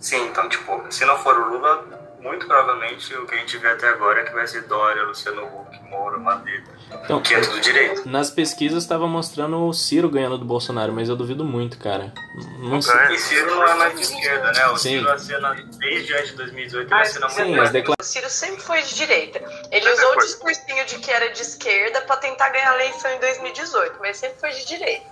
Sim, então, tipo, se não for o Lula, muito provavelmente o que a gente vê até agora é que vai ser Dória, Luciano Huck, Moro, Madeira, Então, que é tudo direito. nas pesquisas estava mostrando o Ciro ganhando do Bolsonaro, mas eu duvido muito, cara. Não sei. E Ciro não é mais de esquerda, né? O Sim. Ciro assina, desde antes de 2018, ele Ah, Sim, muito. as declarações. O Ciro sempre foi de direita. Ele usou o discursinho de que era de esquerda pra tentar ganhar a eleição em 2018, mas sempre foi de direita.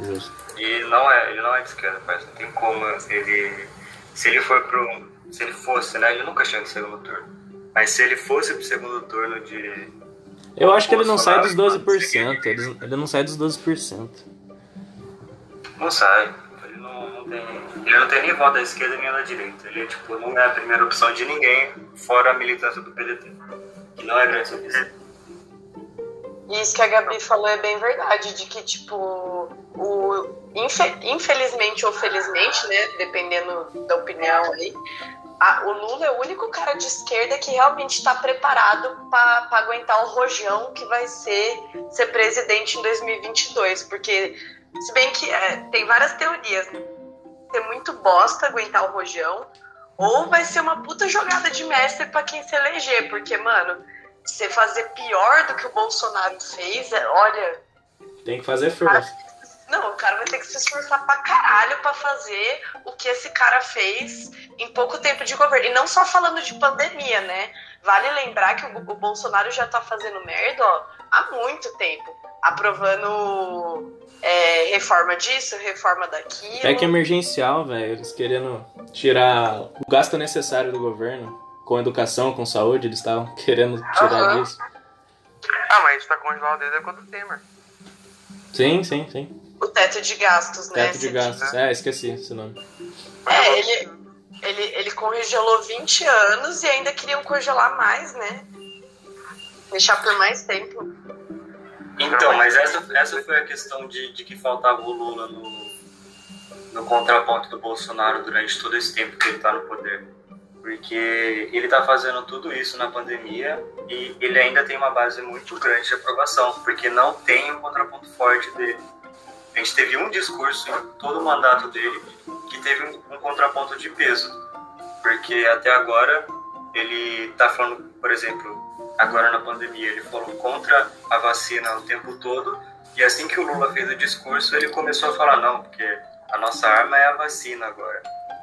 Justo. E não é, ele não é de esquerda, parece. Não tem como ele. Se ele for pro. Se ele fosse, né? Ele nunca chega no segundo turno. Mas se ele fosse pro segundo turno de. Eu acho que ele não sai dos Bolsonaro, 12%. Ele, ele não sai dos 12%. Não sai. Ele não, não tem. Ele não tem nem voto da esquerda nem da direita. Ele tipo, não é a primeira opção de ninguém, fora a militância do PDT. Que não é grande serviço. E isso que a Gabi falou é bem verdade, de que, tipo, o, infe- infelizmente ou felizmente, né, dependendo da opinião aí, a- o Lula é o único cara de esquerda que realmente está preparado para aguentar o rojão que vai ser ser presidente em 2022, porque, se bem que é, tem várias teorias, né? ser muito bosta aguentar o rojão, ou vai ser uma puta jogada de mestre para quem se eleger, porque, mano, você fazer pior do que o Bolsonaro fez, é- olha, Tem que fazer força. Não, o cara vai ter que se esforçar pra caralho pra fazer o que esse cara fez em pouco tempo de governo. E não só falando de pandemia, né? Vale lembrar que o, o Bolsonaro já tá fazendo merda, ó, há muito tempo. Aprovando é, reforma disso, reforma daquilo. É que é emergencial, velho. Eles querendo tirar o gasto necessário do governo com educação, com saúde, eles estavam querendo tirar disso. Ah, mas a gente tá congelado desde a época do Temer. Sim, sim, sim. O teto de gastos, né? Teto de gastos. É, esqueci esse nome. É, ele, ele, ele congelou 20 anos e ainda queriam congelar mais, né? Deixar por mais tempo. Então, mas essa, essa foi a questão de, de que faltava o Lula no, no contraponto do Bolsonaro durante todo esse tempo que ele está no poder. Porque ele está fazendo tudo isso na pandemia e ele ainda tem uma base muito grande de aprovação, porque não tem um contraponto forte dele. A gente teve um discurso em todo o mandato dele que teve um, um contraponto de peso, porque até agora ele está falando, por exemplo, agora na pandemia, ele falou contra a vacina o tempo todo, e assim que o Lula fez o discurso, ele começou a falar: não, porque a nossa arma é a vacina agora.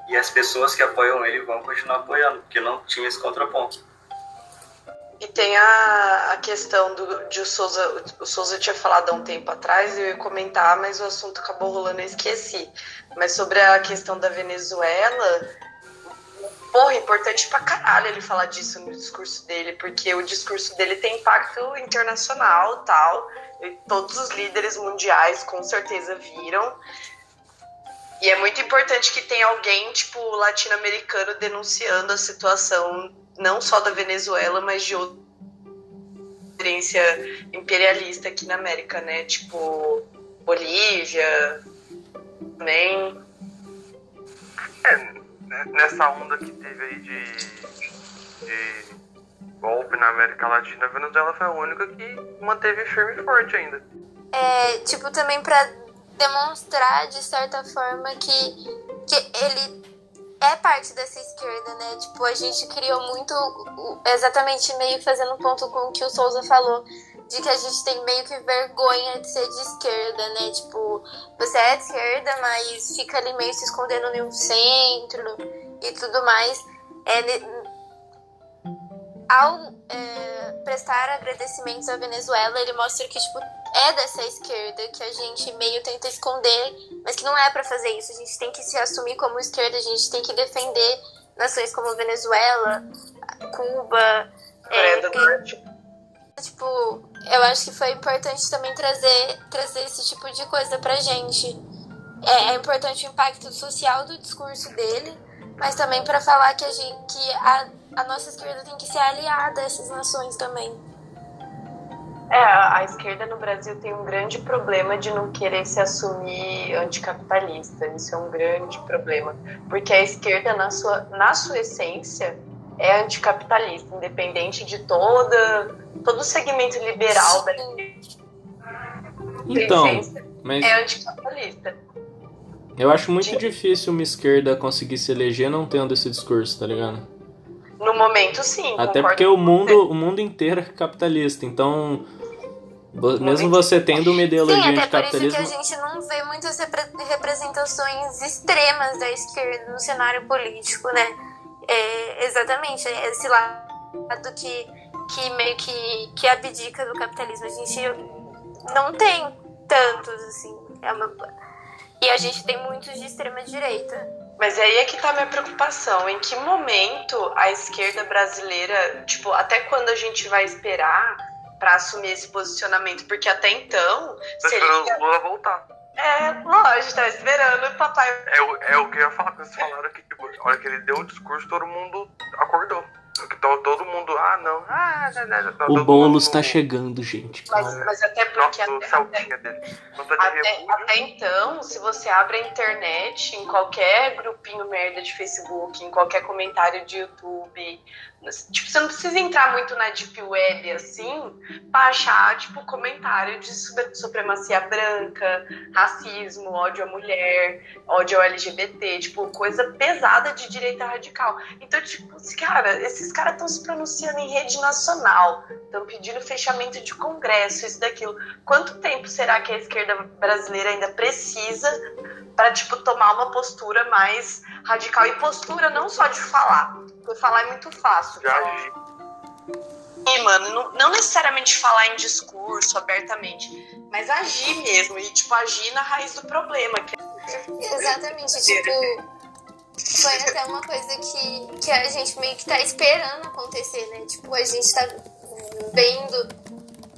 E as pessoas que apoiam ele vão continuar apoiando, porque não tinha esse contraponto. E tem a, a questão do, de o Souza. O Souza tinha falado há um tempo atrás, eu ia comentar, mas o assunto acabou rolando e esqueci. Mas sobre a questão da Venezuela, porra, importante pra caralho ele falar disso no discurso dele, porque o discurso dele tem impacto internacional tal. E todos os líderes mundiais com certeza viram. E é muito importante que tenha alguém, tipo, latino-americano denunciando a situação, não só da Venezuela, mas de outra experiência imperialista aqui na América, né? Tipo, Bolívia, também. É, nessa onda que teve aí de, de golpe na América Latina, a Venezuela foi a única que manteve firme e forte ainda. É, tipo, também pra demonstrar, de certa forma, que, que ele é parte dessa esquerda, né? Tipo, a gente criou muito, exatamente meio fazendo um ponto com o que o Souza falou, de que a gente tem meio que vergonha de ser de esquerda, né? Tipo, você é de esquerda, mas fica ali meio se escondendo no centro e tudo mais. É, ao é, prestar agradecimentos à Venezuela, ele mostra que, tipo, é dessa esquerda que a gente meio tenta esconder, mas que não é pra fazer isso. A gente tem que se assumir como esquerda, a gente tem que defender nações como Venezuela, Cuba. Coreia é, do e- Norte. tipo, eu acho que foi importante também trazer, trazer esse tipo de coisa pra gente. É, é importante o impacto social do discurso dele, mas também pra falar que a gente que a, a nossa esquerda tem que ser aliada a essas nações também. É, a esquerda no Brasil tem um grande problema de não querer se assumir anticapitalista. Isso é um grande problema. Porque a esquerda, na sua, na sua essência, é anticapitalista, independente de toda, todo o segmento liberal da Então, essência, mas é anticapitalista. eu acho muito difícil uma esquerda conseguir se eleger não tendo esse discurso, tá ligado? No momento, sim. Até porque o mundo, o mundo inteiro é capitalista, então mesmo você tendo uma ideologia Sim, de até por isso que a capitalismo, gente não vê muitas repre- representações extremas da esquerda no cenário político, né? É, exatamente, é esse lado que, que meio que, que abdica do capitalismo. A gente não tem tantos, assim. É uma... E a gente tem muitos de extrema direita. Mas aí é que tá a minha preocupação. Em que momento a esquerda brasileira, tipo, até quando a gente vai esperar pra assumir esse posicionamento? Porque até então. Tô se esperando o Lula voltar. É, lógico, tá esperando o papai. É, é o que eu ia falar quando vocês falaram que, tipo, a hora que ele deu o discurso, todo mundo acordou. Que to- todo mundo, ah, não, ah, não, não, não, tá O Boulos mundo tá chegando, gente. Mas, mas até porque. Nossa, até- dele. Até, até então, se você abre a internet, em qualquer grupinho merda de Facebook, em qualquer comentário de YouTube, tipo, você não precisa entrar muito na Deep Web assim pra achar, tipo, comentário de supremacia branca, racismo, ódio à mulher, ódio ao LGBT, tipo, coisa pesada de direita radical. Então, tipo, cara, esses caras estão se pronunciando em rede nacional, estão pedindo fechamento de congresso, isso daquilo. Quanto tempo será que a esquerda brasileira ainda precisa para tipo tomar uma postura mais radical e postura não só de falar, porque falar é muito fácil. Já agi. E, mano, não, não necessariamente falar em discurso abertamente, mas agir mesmo e tipo agir na raiz do problema, que é Exatamente, tipo. Foi até uma coisa que, que a gente meio que tá esperando acontecer, né? Tipo, a gente tá vendo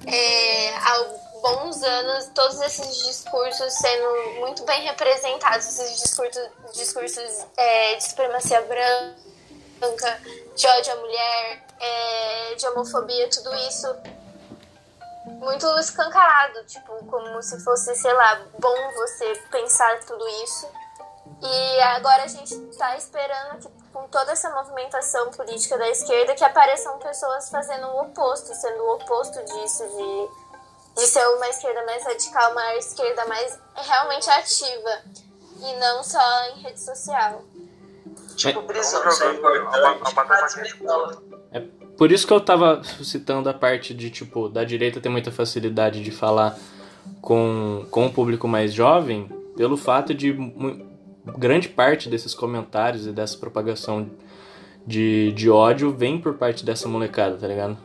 é, há bons anos todos esses discursos sendo muito bem representados, esses discursos, discursos é, de supremacia branca, de ódio à mulher, é, de homofobia, tudo isso muito escancarado, tipo, como se fosse, sei lá, bom você pensar tudo isso. E agora a gente tá esperando que com toda essa movimentação política da esquerda que apareçam pessoas fazendo o oposto, sendo o oposto disso, de, de ser uma esquerda mais radical, uma esquerda mais realmente ativa e não só em rede social. Tipo. Isso é batata quente boa. Por isso que eu tava citando a parte de, tipo, da direita ter muita facilidade de falar com, com o público mais jovem, pelo fato de grande parte desses comentários e dessa propagação de, de ódio vem por parte dessa molecada, tá ligado?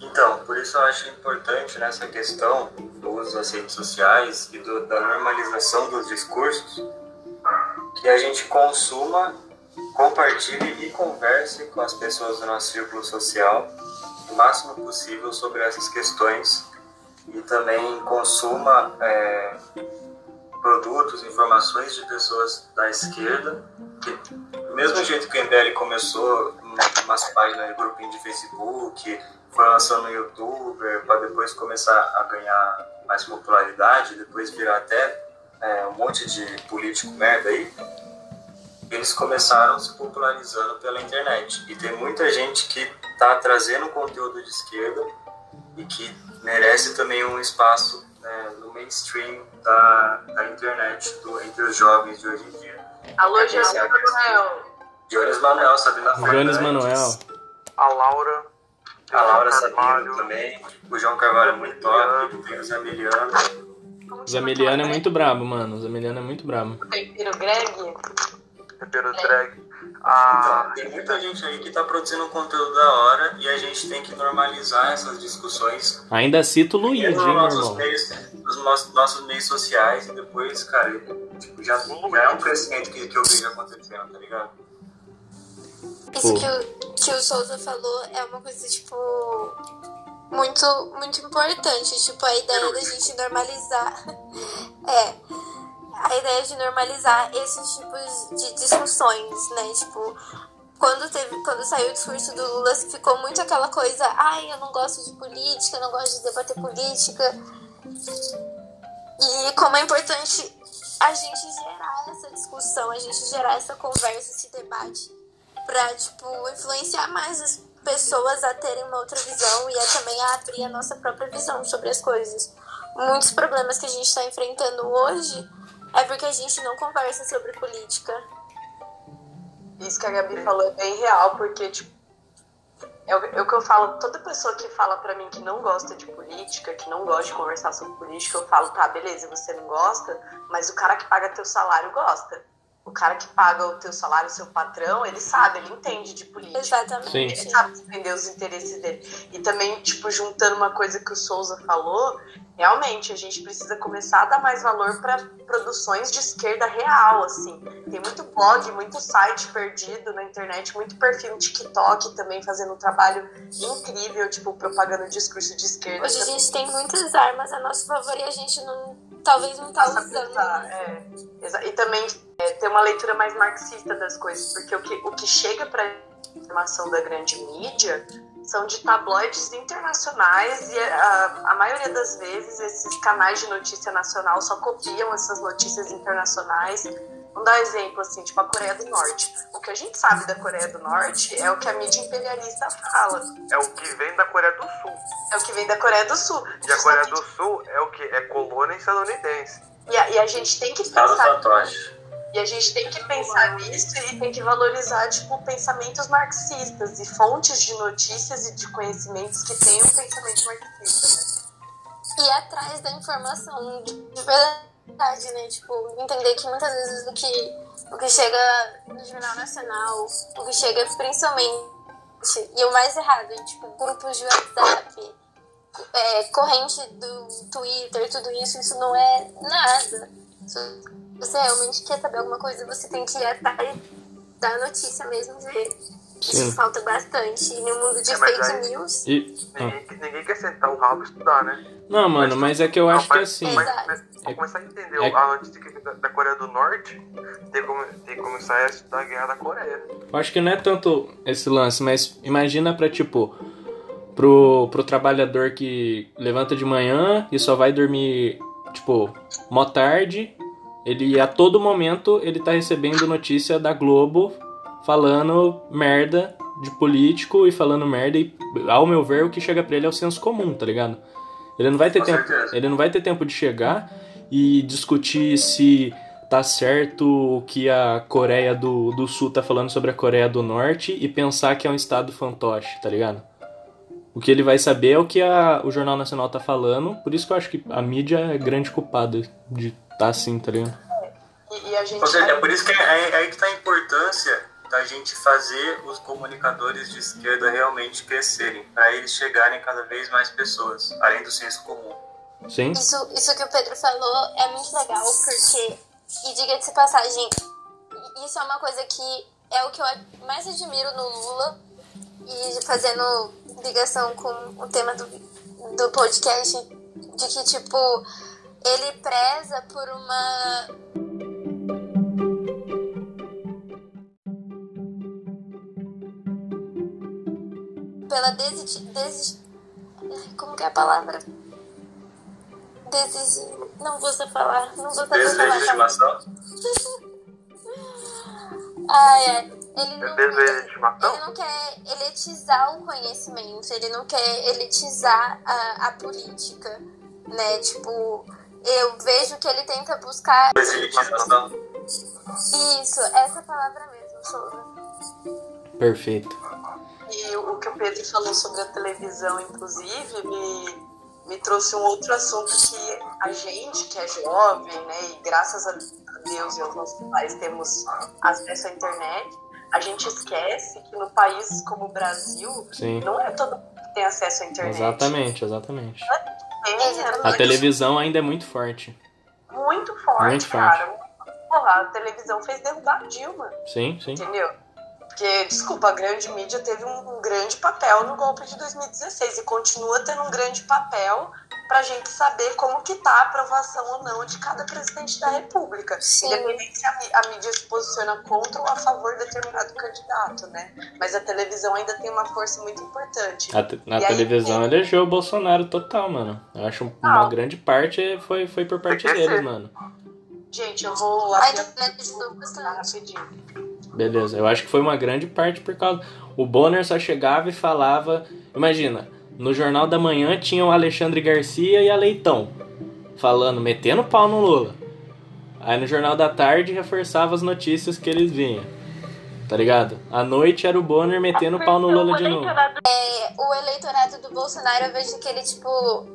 Então, por isso eu acho importante nessa questão do uso das redes sociais e do- da normalização dos discursos que a gente consuma, compartilhe e converse com as pessoas do nosso círculo social o máximo possível sobre essas questões. E também consuma é, produtos, informações de pessoas da esquerda que do mesmo jeito que o MBL começou umas páginas de grupinho de Facebook, foi lançando no youtuber para depois começar a ganhar mais popularidade, depois virar até é, um monte de político merda aí, eles começaram se popularizando pela internet. E tem muita gente que está trazendo conteúdo de esquerda e que merece também um espaço né, no mainstream da, da internet do, entre os jovens de hoje em dia. Alô, é a questão. Manuel. Jones Manuel, Sabrina Jones Fernandes, Manuel. A Laura. A Laura Sabino também. O João Carvalho é muito top. Tem o Zé Miliano. Zameliano é chama muito brabo, mano. O Zameliano é muito brabo. Tempero Greg? Tempero drag. A Então, tem muita gente aí que tá produzindo conteúdo da hora e a gente tem que normalizar essas discussões Ainda cito o Luiz, hein, nos nossos meios, nos nossos, nossos meios sociais e depois, cara, tipo, já, já é um crescimento que, que eu vejo acontecendo, tá ligado? Isso que o, que o Souza falou é uma coisa, tipo, muito, muito importante. Tipo, a ideia da gente normalizar. É. A ideia de normalizar esses tipos de discussões, né? Tipo, quando, teve, quando saiu o discurso do Lula, ficou muito aquela coisa, ai, eu não gosto de política, eu não gosto de debater política. E como é importante a gente gerar essa discussão, a gente gerar essa conversa, esse debate pra, tipo, influenciar mais as pessoas a terem uma outra visão e a também a abrir a nossa própria visão sobre as coisas. Muitos problemas que a gente está enfrentando hoje é porque a gente não conversa sobre política. Isso que a Gabi falou é bem real, porque, tipo, é o, é que eu falo, toda pessoa que fala pra mim que não gosta de política, que não gosta de conversar sobre política, eu falo, tá, beleza, você não gosta, mas o cara que paga teu salário gosta. O cara que paga o teu salário, o seu patrão, ele sabe, ele entende de política. Exatamente. Sim. Ele sabe defender os interesses dele. E também, tipo, juntando uma coisa que o Souza falou, realmente a gente precisa começar a dar mais valor para produções de esquerda real, assim. Tem muito blog, muito site perdido na internet, muito perfil no TikTok também fazendo um trabalho incrível, tipo, propagando discurso de esquerda. Hoje a gente tem muitas armas a nosso favor e a gente não, talvez não tá usando. é. E também é, ter uma leitura mais marxista das coisas, porque o que, o que chega para informação da grande mídia são de tabloides internacionais e a, a maioria das vezes esses canais de notícia nacional só copiam essas notícias internacionais. Vamos dar um exemplo assim, tipo a Coreia do Norte. O que a gente sabe da Coreia do Norte é o que a mídia imperialista fala, É o que vem da Coreia do Sul. é o que vem da Coreia do Sul. E a Coreia do Sul é o que? É colônia estadunidense. E a, e a gente tem que pensar. E a gente tem que pensar nisso e tem que valorizar, tipo, pensamentos marxistas e fontes de notícias e de conhecimentos que tenham um pensamento marxista, né? ir atrás da informação de de verdade, né? Tipo, entender que muitas vezes o que, o que chega no Jornal Nacional, o que chega principalmente, e o mais errado, tipo, grupos de WhatsApp, é, corrente do Twitter, tudo isso, isso não é nada. Se você realmente quer saber alguma coisa, você tem que ir atrás da notícia mesmo, ver. Sim. Isso falta bastante. E no mundo de É, mas fake aí- news, E. ah. Ninguém, ninguém quer sentar o rabo e estudar, né? Não, mano, mas é que eu acho que assim. Mas, mas, pra começar a entender É- a notícia que vem da, Coreia do Norte, tem que, tem que começar a estudar a guerra da Coreia. Eu acho que não é tanto esse lance, mas imagina pra, tipo, pro, pro trabalhador que levanta de manhã e só vai dormir, tipo, mó tarde, ele a todo momento ele tá recebendo notícia da Globo falando merda de político e falando merda e, ao meu ver, o que chega pra ele é o senso comum, tá ligado? Ele não vai ter Com tempo, certeza. ele não vai ter tempo de chegar e discutir se tá certo o que a Coreia do, do Sul tá falando sobre a Coreia do Norte e pensar que é um estado fantoche, tá ligado? O que ele vai saber é o que a, o Jornal Nacional tá falando, por isso que eu acho que a mídia é grande culpada de tá assim, tá ligado? E, e a gente. Ou seja, é por isso que é, é aí que está a importância da gente fazer os comunicadores de esquerda realmente crescerem, para eles chegarem cada vez mais pessoas, além do senso comum. Sim? Isso, isso que o Pedro falou é muito legal, porque, e diga-se de passagem, isso é uma coisa que é o que eu mais admiro no Lula, e fazendo ligação com o tema do, do podcast, de que, tipo, ele preza por uma. Pela desi... desi... Ai, Como que é a palavra? Desistir. Não vou saber falar. Não vou saber Desejo de falar. estimação? Ah, é. Ele não, Desejo de ele não quer elitizar o conhecimento, ele não quer elitizar a, a política, né? Tipo, eu vejo que ele tenta buscar Deselitização. isso, essa palavra mesmo, Souza. Perfeito. E o que o Pedro falou sobre a televisão, inclusive, me, me trouxe um outro assunto que a gente, que é jovem, né, e graças a Deus e aos nossos pais temos acesso à internet, a gente esquece que no país como o Brasil, Sim. não é todo mundo que tem acesso à internet. Exatamente, exatamente. Tem, Exatamente. A é televisão ainda é muito forte. muito forte, Muito forte. cara. Porra, a televisão fez derrubar a Dilma. Sim, sim. Entendeu? Porque, desculpa, a grande mídia teve um, um grande papel no golpe de 2016 e continua tendo um grande papel pra gente saber como que tá a aprovação ou não de cada presidente da república. Sim. Independente se a, a mídia se posiciona contra ou a favor de determinado candidato, né? Mas a televisão ainda tem uma força muito importante. A, te- na E aí, televisão elegeu o Bolsonaro total, mano. Eu acho um- uma Ah. grande parte foi, foi por parte deles, mano. Gente, eu vou A a internet ajudou bastante. rapidinho. Beleza, eu acho que foi uma grande parte por causa. O Bonner só chegava e falava. Imagina, no Jornal da Manhã tinha o Alexandre Garcia e a Leitão falando, metendo pau no Lula. Aí no Jornal da Tarde reforçava as notícias que eles vinham. Tá ligado? À noite era o Bonner metendo pau no Lula de novo. É, o eleitorado do Bolsonaro, eu vejo que ele, tipo.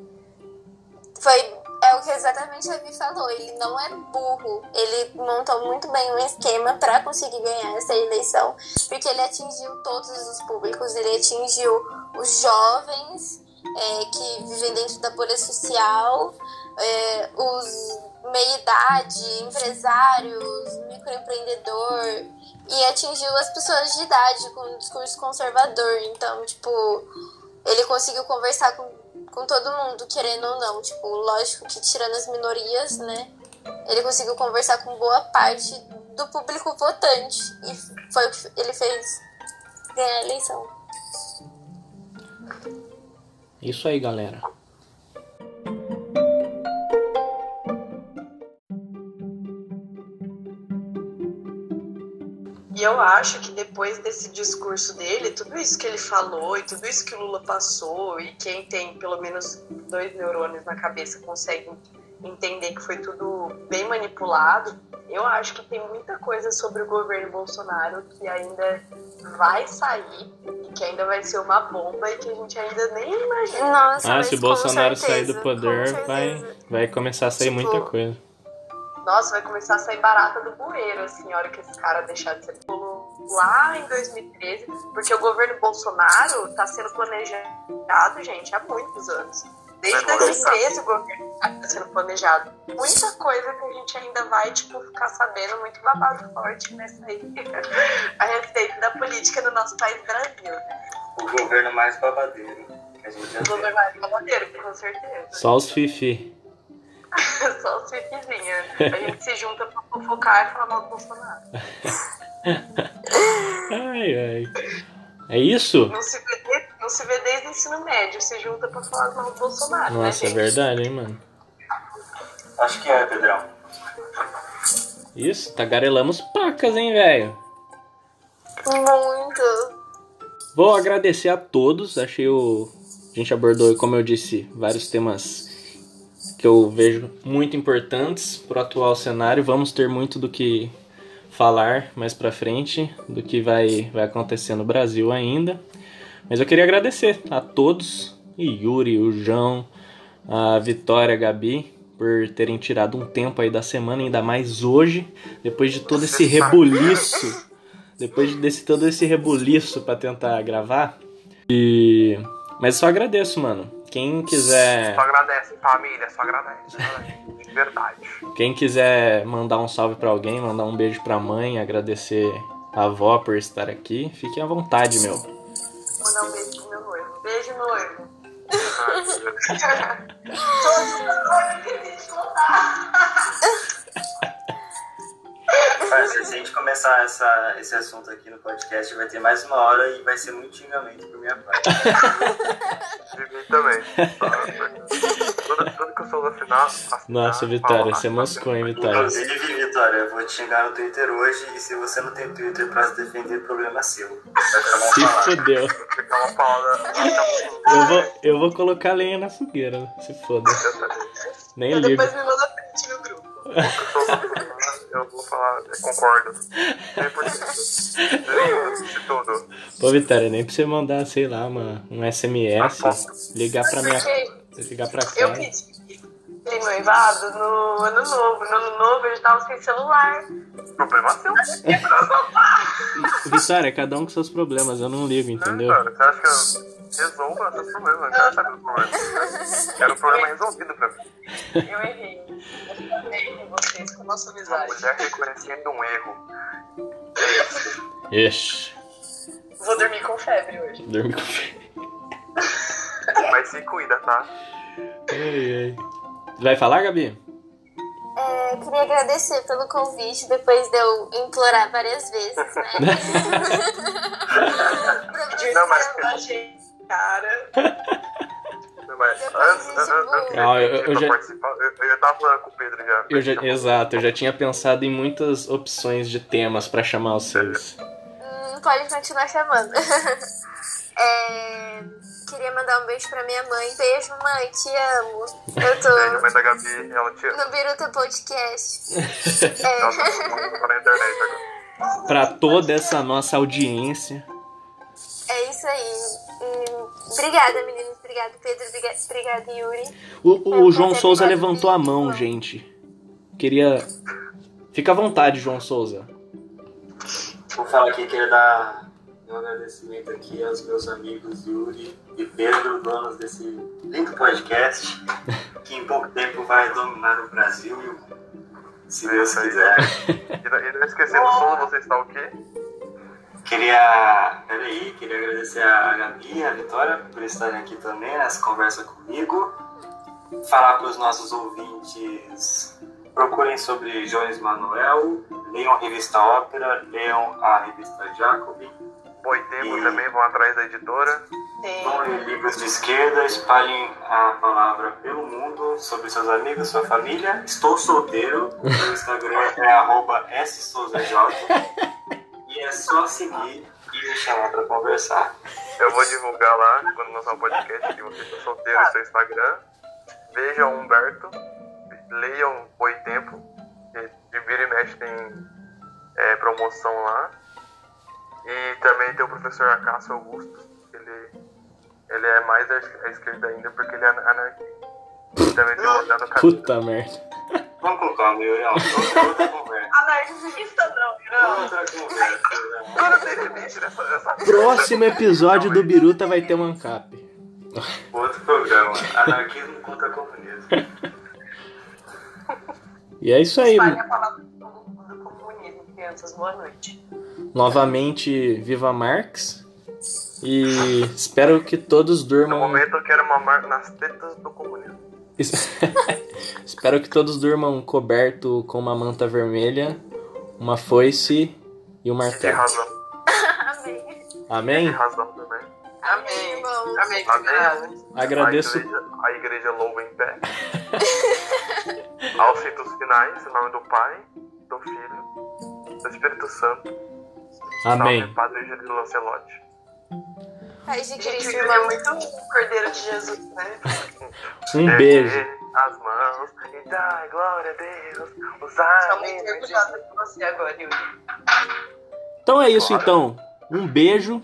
Foi. É o que exatamente a Vi falou. Ele não é burro. Ele montou muito bem um esquema para conseguir ganhar essa eleição, porque ele atingiu todos os públicos. Ele atingiu os jovens é, que vivem dentro da bolha social, é, os meia-idade, empresários, microempreendedor, e atingiu as pessoas de idade com um discurso conservador. Então, tipo, ele conseguiu conversar com, com todo mundo, querendo ou não. Tipo, lógico que tirando as minorias, né? Ele conseguiu conversar com boa parte do público votante. E foi o que ele fez ganhar a eleição. Isso aí, galera. E eu acho que depois desse discurso dele, tudo isso que ele falou e tudo isso que o Lula passou, e quem tem pelo menos dois neurônios na cabeça consegue entender que foi tudo bem manipulado, eu acho que tem muita coisa sobre o governo Bolsonaro que ainda vai sair e que ainda vai ser uma bomba e que a gente ainda nem imagina. Nossa, Ah, mas se o Bolsonaro certeza, sair do poder, com vai, vai começar a sair Tipo, muita coisa. Nossa, vai começar a sair barata do bueiro, assim, a hora que esse cara deixar de ser polo lá em 2013, porque o governo Bolsonaro tá sendo planejado, gente, há muitos anos. Desde Vai 2013 o governo tá sendo planejado. Muita coisa que a gente ainda vai, tipo, ficar sabendo, muito babado forte nessa aí, a respeito da política do nosso país Brasil. O governo mais babadeiro que a gente já O governo mais babadeiro, com certeza. Só os fifi. Só os fifizinhos. A gente se junta pra fofocar e falar mal do Bolsonaro. Ai, ai. É isso? Não se vê, desde- não se vê desde o ensino médio, se junta pra falar mal do Bolsonaro, né, Nossa, é gente? verdade, hein, mano. Acho que é, Pedrão. Isso, tagarelamos pacas, hein, velho. Muito. Vou agradecer a todos. Achei o. A gente abordou, como eu disse, vários temas que eu vejo muito importantes pro atual cenário. Vamos ter muito do que falar mais pra frente, do que vai, vai acontecer no Brasil ainda. Mas eu queria agradecer a todos, e Yuri, o João, a Vitória, a Gabi, por terem tirado um tempo aí da semana, ainda mais hoje, depois de todo esse rebuliço depois desse todo esse rebuliço pra tentar gravar. E mas só agradeço, mano. Quem quiser, Só agradece, família, só agradece. De verdade. quem quiser mandar um salve pra alguém, mandar um beijo pra mãe, agradecer a avó por estar aqui, fiquem à vontade, meu. Mandar um beijo pro meu noivo. Beijo, noivo. Os noivos que a gente Cara, se a gente começar essa, esse assunto aqui no podcast, vai ter mais uma hora e vai ser muito xingamento por minha parte. De mim também. Tudo, tudo que eu sou assinar. assinar Nossa, Vitória, falar, você moscou, hein, Vitória? Inclusive, Vitória, eu vou te xingar no Twitter hoje e se você não tem Twitter pra se defender, problema é seu. Se fodeu. Eu vou, eu vou colocar lenha na fogueira, se foda. Nem Eu ligo. depois me manda print no grupo. Eu vou falar, eu concordo. 100%. De tudo. Pô, Vitória, nem pra você mandar, sei lá, uma, um SMS, ligar pra minha. Ligar pra eu cá. pedi de noivado no ano novo. No ano novo eu já tava sem celular. Problema seu. Vitória, cada um com seus problemas, eu não ligo, entendeu? Cara, você acha que eu resolvo esses problemas? Eu quero saber os problemas. Quero um problema resolvido pra mim. Eu errei. Nossa Uma amizade. mulher reconhecendo um erro. Ixi, Vou dormir com febre hoje. dormi com fé. Mas se cuida, tá? Ai, ai. Vai falar, Gabi? É, queria agradecer pelo convite, depois de eu implorar várias vezes, né? Não, mas- cara. Mas Depois antes, de, antes, antes de Ah, eu- pedir eu pra já- eu, eu tava falando com o Pedro já. Eu já, exato, eu já tinha pensado em muitas opções de temas pra chamar vocês. Hum, pode continuar chamando. É, queria mandar um beijo pra minha mãe. Beijo, mãe, te amo. Eu Beijo, tô mãe da Gabi, ela te ama. no Biruta Podcast. Ela tá tá na internet agora. Pra toda essa nossa audiência. É isso aí. Obrigada, meninos. Obrigado, Pedro. Obriga- Obrigado, Yuri. O, o João Souza levantou a mão, gente. Queria. Fica à vontade, João Souza. Vou falar aqui, queria dar um agradecimento aqui aos meus amigos Yuri e Pedro, donos desse lindo podcast, que em pouco tempo vai dominar o Brasil e o. Se Deus quiser. E não, e não esquecendo, Souza, você está o quê? Queria, peraí, queria agradecer a Gabi e a Vitória por estarem aqui também nessa conversa comigo. Falar para os nossos ouvintes, procurem sobre Jones Manuel, leiam a revista Ópera, leiam a revista Jacobin, Boitempo E- também, vão atrás da editora. Sim. vão ler livros de esquerda, espalhem a palavra pelo mundo sobre seus amigos, sua família. Estou solteiro, meu Instagram é arroba ssouzaj só seguir e me chamar para conversar. Eu vou divulgar lá, quando lançar o podcast, que você está solteiro no seu Instagram. Vejam Humberto, leiam Boitempo, que de vira e mexe tem é, promoção lá. E também tem o professor Acácio Augusto, ele, ele é mais à es- à esquerda ainda porque ele é anarquista. E também tem o Rodado. Puta merda. Vamos com calma, Yurião. Outra, outra conversa. Anarquista não. Outra conversa. né? Próximo episódio do Biruta vai ter um ANCAP. Outro programa. Anarquismo contra comunismo. E é isso aí. Espalhe a palavra do, do comunismo, crianças. Boa noite. Novamente, viva Marx. E espero que todos No durmam. momento eu quero mamar nas tetas do comunismo. espero que todos durmam coberto com uma manta vermelha, uma foice e um E de martelo. razão. Amém. Amém? razão também. Amém. Irmãos. Amém. Amém. Agradeço. A igreja, a igreja louva em pé. Aos ritos finais, em nome do Pai, do Filho, do Espírito Santo. Amém. Salve Padre Angelino Lancelotti. De Gente, Cristo, ele é irmão. muito o Cordeiro de Jesus, né? Um beijo. Ergue as mãos e dai glória a Deus. Orgulhosa de você agora, Yuri. Então é isso então. Um beijo.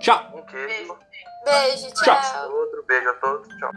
Tchau. Um queijo. Beijo. Beijo, Tchau. tchau. Outro beijo a todos. Tchau.